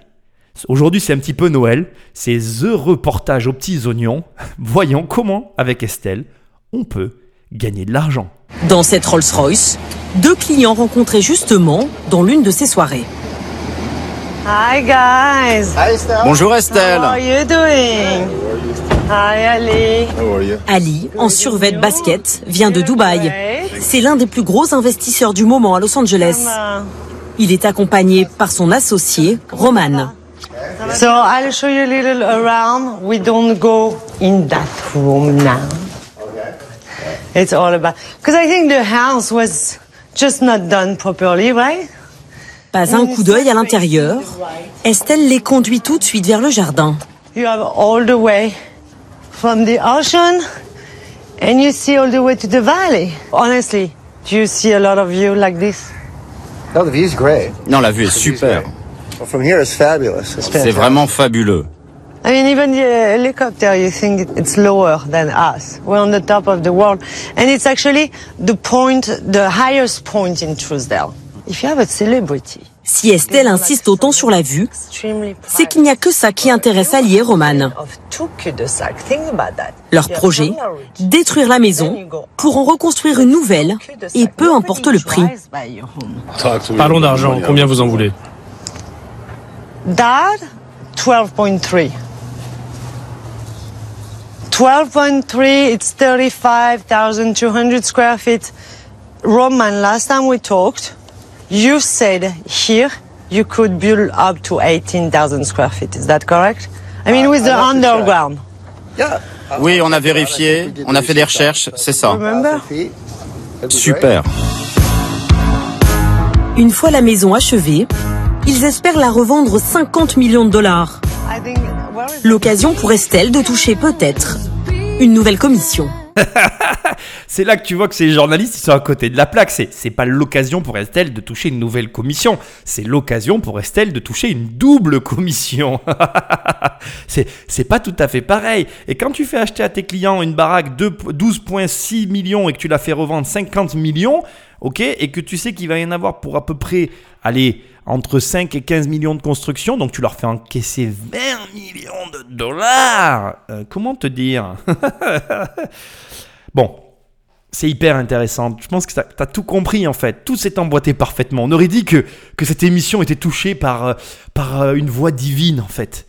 aujourd'hui c'est un petit peu Noël, c'est The Reportage aux petits oignons. Voyons comment, avec Estelle, on peut gagner de l'argent. Dans cette Rolls-Royce, deux clients rencontrés justement dans l'une de ces soirées. Hi guys. Bonjour Estelle. How are you doing? Hi Ali. How are you? Ali, en survêt basket, vient de Dubaï. C'est l'un des plus gros investisseurs du moment à Los Angeles. Il est accompagné par son associé, Roman. So I'll show you a little around. We don't go in that room now. It's all about because I think the house was just not done properly, right? Pas un coup d'œil à l'intérieur. Estelle les conduit tout de suite vers le jardin. You have all the way from the ocean and you see all the way to the valley. Honestly, do you see a lot of view like this? No, the view's great. Non, la vue est super. Well, from here, it's fabulous. It's C'est vraiment fabuleux. I mean, even the helicopter, you think it's lower than us. We're on the top of the world. And it's actually the point, the highest point in Truesdale. If you have a celebrity, Si Estelle insiste autant sur la vue, c'est qu'il n'y a que ça qui intéresse Ali et Roman. Leur projet, détruire la maison pour en reconstruire une nouvelle, et peu importe le prix. Parlons d'argent. Combien vous en voulez? Dad, 12.3. 12.3, it's 35,200 square feet. Roman, last time we talked, you said here you could build up to 18,000 square feet. Is that correct? I mean, with the underground. Oui, on a vérifié, on a fait des recherches, c'est ça. Super. Une fois la maison achevée, ils espèrent la revendre 50 millions de dollars. L'occasion pour Estelle de toucher peut-être une nouvelle commission. C'est là que tu vois que ces journalistes sont à côté de la plaque. C'est, c'est pas l'occasion pour Estelle de toucher une nouvelle commission. C'est l'occasion pour Estelle de toucher une double commission. c'est, c'est pas tout à fait pareil. Et quand tu fais acheter à tes clients une baraque de 12,6 millions et que tu la fais revendre 50 millions, ok, et que tu sais qu'il va y en avoir pour à peu près, allez, entre 5 et 15 millions de construction, donc tu leur fais encaisser 20 millions de dollars. Euh, comment te dire? Bon, c'est hyper intéressant. Je pense que tu as, tout compris en fait. Tout s'est emboîté parfaitement. On aurait dit que, que cette émission était touchée par, euh, par euh, une voix divine en fait.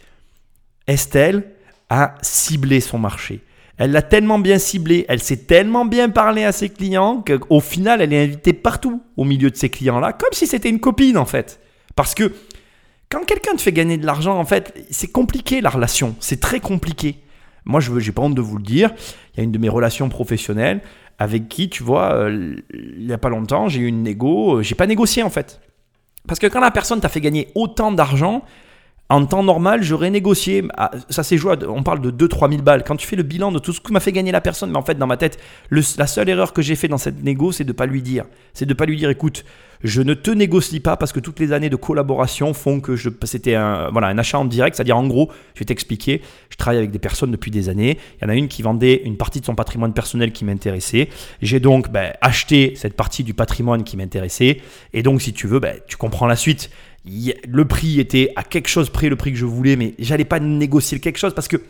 Estelle a ciblé son marché. Elle l'a tellement bien ciblé, elle sait tellement bien parler à ses clients qu'au final, elle est invitée partout au milieu de ses clients-là, comme si c'était une copine en fait. Parce que quand quelqu'un te fait gagner de l'argent, en fait, c'est compliqué la relation, c'est très compliqué. Moi, je n'ai pas honte de vous le dire, il y a une de mes relations professionnelles avec qui, tu vois, euh, il n'y a pas longtemps, j'ai eu une négo, euh, j'ai pas négocié en fait. Parce que quand la personne t'a fait gagner autant d'argent, en temps normal, j'aurais négocié. Ah, ça s'est joué, on parle de 2-3 000 balles. Quand tu fais le bilan de tout ce que m'a fait gagner la personne, mais en fait, dans ma tête, la seule erreur que j'ai fait dans cette négo, c'est de ne pas lui dire. C'est de ne pas lui dire, écoute, je ne te négocie pas parce que toutes les années de collaboration font que c'était un, voilà, un achat en direct. C'est-à-dire, en gros, je vais t'expliquer, je travaille avec des personnes depuis des années. Il y en a une qui vendait une partie de son patrimoine personnel qui m'intéressait. J'ai donc ben, acheté cette partie du patrimoine qui m'intéressait. Et donc, si tu veux, ben, tu comprends la suite le prix était à quelque chose près le prix que je voulais, mais j'allais pas négocier quelque chose parce que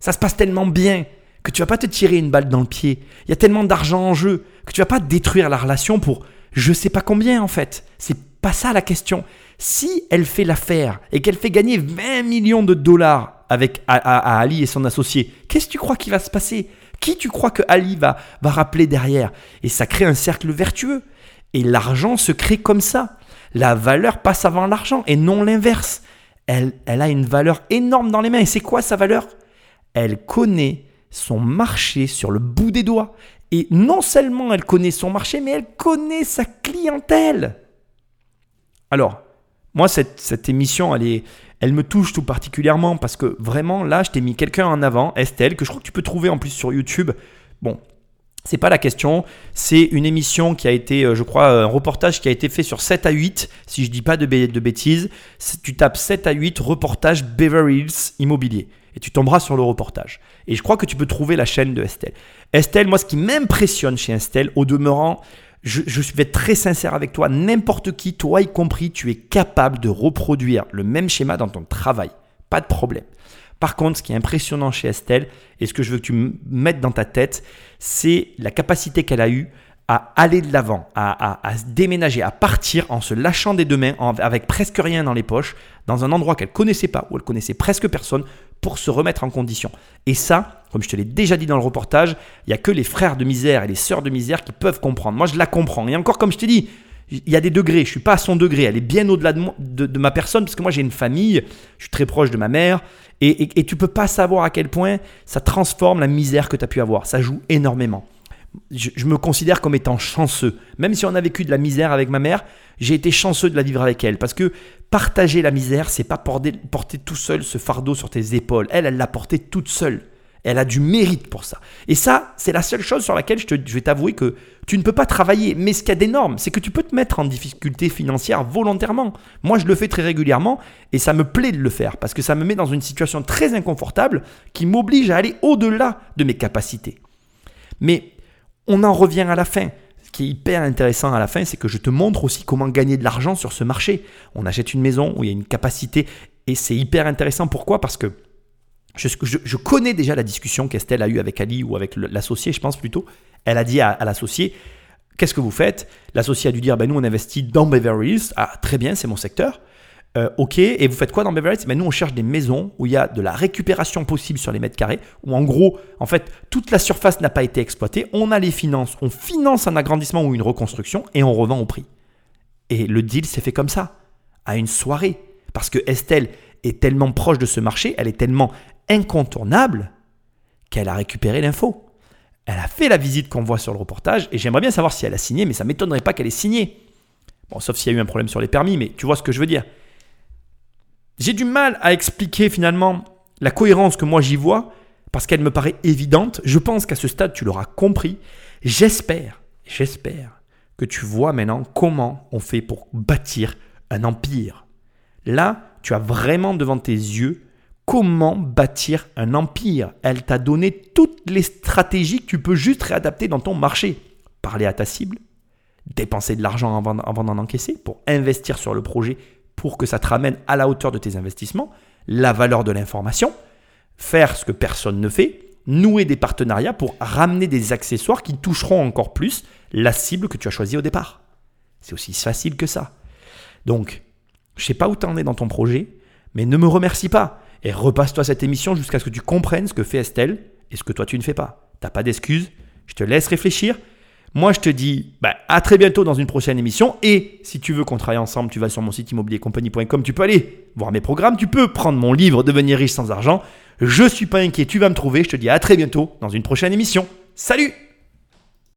ça se passe tellement bien que tu vas pas te tirer une balle dans le pied. Il y a tellement d'argent en jeu que tu vas pas détruire la relation pour je sais pas combien en fait. C'est pas ça la question. Si elle fait l'affaire et qu'elle fait gagner 20 millions de dollars avec à, Ali et son associé, qu'est-ce que tu crois qui va se passer? Qui tu crois que Ali va, rappeler derrière? Et ça crée un cercle vertueux. Et l'argent se crée comme ça la valeur passe avant l'argent et non l'inverse. Elle, elle a une valeur énorme dans les mains. Et c'est quoi sa valeur? Elle connaît son marché sur le bout des doigts. Et non seulement elle connaît son marché, mais elle connaît sa clientèle. Alors, moi, cette, émission, elle, me touche tout particulièrement parce que vraiment, là, je t'ai mis quelqu'un en avant, Estelle, que je crois que tu peux trouver en plus sur YouTube. Bon, c'est pas la question, c'est une émission qui a été, euh, je crois, un reportage qui a été fait sur 7 à 8, si je dis pas de, de bêtises. Tu tapes 7 à 8 reportage Beverly Hills Immobilier et tu tomberas sur le reportage. Et je crois que tu peux trouver la chaîne de Estelle. Estelle, moi, ce qui m'impressionne chez Estelle, au demeurant, je, je vais être très sincère avec toi, n'importe qui, toi y compris, tu es capable de reproduire le même schéma dans ton travail. Pas de problème. Par contre, ce qui est impressionnant chez Estelle, et ce que je veux que tu mettes dans ta tête, c'est la capacité qu'elle a eue à aller de l'avant, à, se déménager, à partir en se lâchant des deux mains, avec presque rien dans les poches, dans un endroit qu'elle connaissait pas, où elle connaissait presque personne, pour se remettre en condition. Et ça, comme je te l'ai déjà dit dans le reportage, il n'y a que les frères de misère et les sœurs de misère qui peuvent comprendre. Moi, je la comprends. Et encore, comme je t'ai dit, il y a des degrés. Je suis pas à son degré. Elle est bien au-delà de, ma personne parce que moi j'ai une famille. Je suis très proche de ma mère. Et, et, et tu peux pas savoir à quel point ça transforme la misère que tu as pu avoir. Ça joue énormément. Je, me considère comme étant chanceux. Même si on a vécu de la misère avec ma mère, j'ai été chanceux de la vivre avec elle. Parce que partager la misère, c'est pas porter, tout seul ce fardeau sur tes épaules. Elle, elle l'a porté toute seule. Elle a du mérite pour ça. Et ça, c'est la seule chose sur laquelle je, te, je vais t'avouer que tu ne peux pas travailler. Mais ce qu'il y a d'énorme, c'est que tu peux te mettre en difficulté financière volontairement. Moi, je le fais très régulièrement et ça me plaît de le faire parce que ça me met dans une situation très inconfortable qui m'oblige à aller au-delà de mes capacités. Mais on en revient à la fin. Ce qui est hyper intéressant à la fin, c'est que je te montre aussi comment gagner de l'argent sur ce marché. On achète une maison où il y a une capacité et c'est hyper intéressant. Pourquoi? Parce que je, connais déjà la discussion qu'Estelle a eue avec Ali ou avec l'associé, je pense plutôt. Elle a dit à, l'associé Qu'est-ce que vous faites? L'associé a dû dire ben, Nous, on investit dans Beverly Hills. Ah, très bien, c'est mon secteur. Euh, ok, et vous faites quoi dans Beverly Hills? Ben, Nous, on cherche des maisons où il y a de la récupération possible sur les mètres carrés, où en gros, en fait, toute la surface n'a pas été exploitée. On a les finances, on finance un agrandissement ou une reconstruction et on revend au prix. Et le deal s'est fait comme ça, à une soirée. Parce que Estelle est tellement proche de ce marché, elle est tellement incontournable qu'elle a récupéré l'info. Elle a fait la visite qu'on voit sur le reportage et j'aimerais bien savoir si elle a signé, mais ça ne m'étonnerait pas qu'elle ait signé. Bon, sauf s'il y a eu un problème sur les permis, mais tu vois ce que je veux dire. J'ai du mal à expliquer finalement la cohérence que moi j'y vois parce qu'elle me paraît évidente. Je pense qu'à ce stade, tu l'auras compris. J'espère, j'espère que tu vois maintenant comment on fait pour bâtir un empire. Là, tu as vraiment devant tes yeux comment bâtir un empire. Elle t'a donné toutes les stratégies que tu peux juste réadapter dans ton marché. Parler à ta cible, dépenser de l'argent avant, d'en encaisser pour investir sur le projet pour que ça te ramène à la hauteur de tes investissements, la valeur de l'information, faire ce que personne ne fait, nouer des partenariats pour ramener des accessoires qui toucheront encore plus la cible que tu as choisie au départ. C'est aussi facile que ça. Donc, je sais pas où tu en es dans ton projet, mais ne me remercie pas et repasse-toi cette émission jusqu'à ce que tu comprennes ce que fait Estelle et ce que toi tu ne fais pas. T'as pas d'excuses, je te laisse réfléchir. Moi, je te dis bah, à très bientôt dans une prochaine émission. Et si tu veux qu'on travaille ensemble, tu vas sur mon site immobiliercompagnie.com. Tu peux aller voir mes programmes. Tu peux prendre mon livre Devenir riche sans argent. Je suis pas inquiet, tu vas me trouver. Je te dis à très bientôt dans une prochaine émission. Salut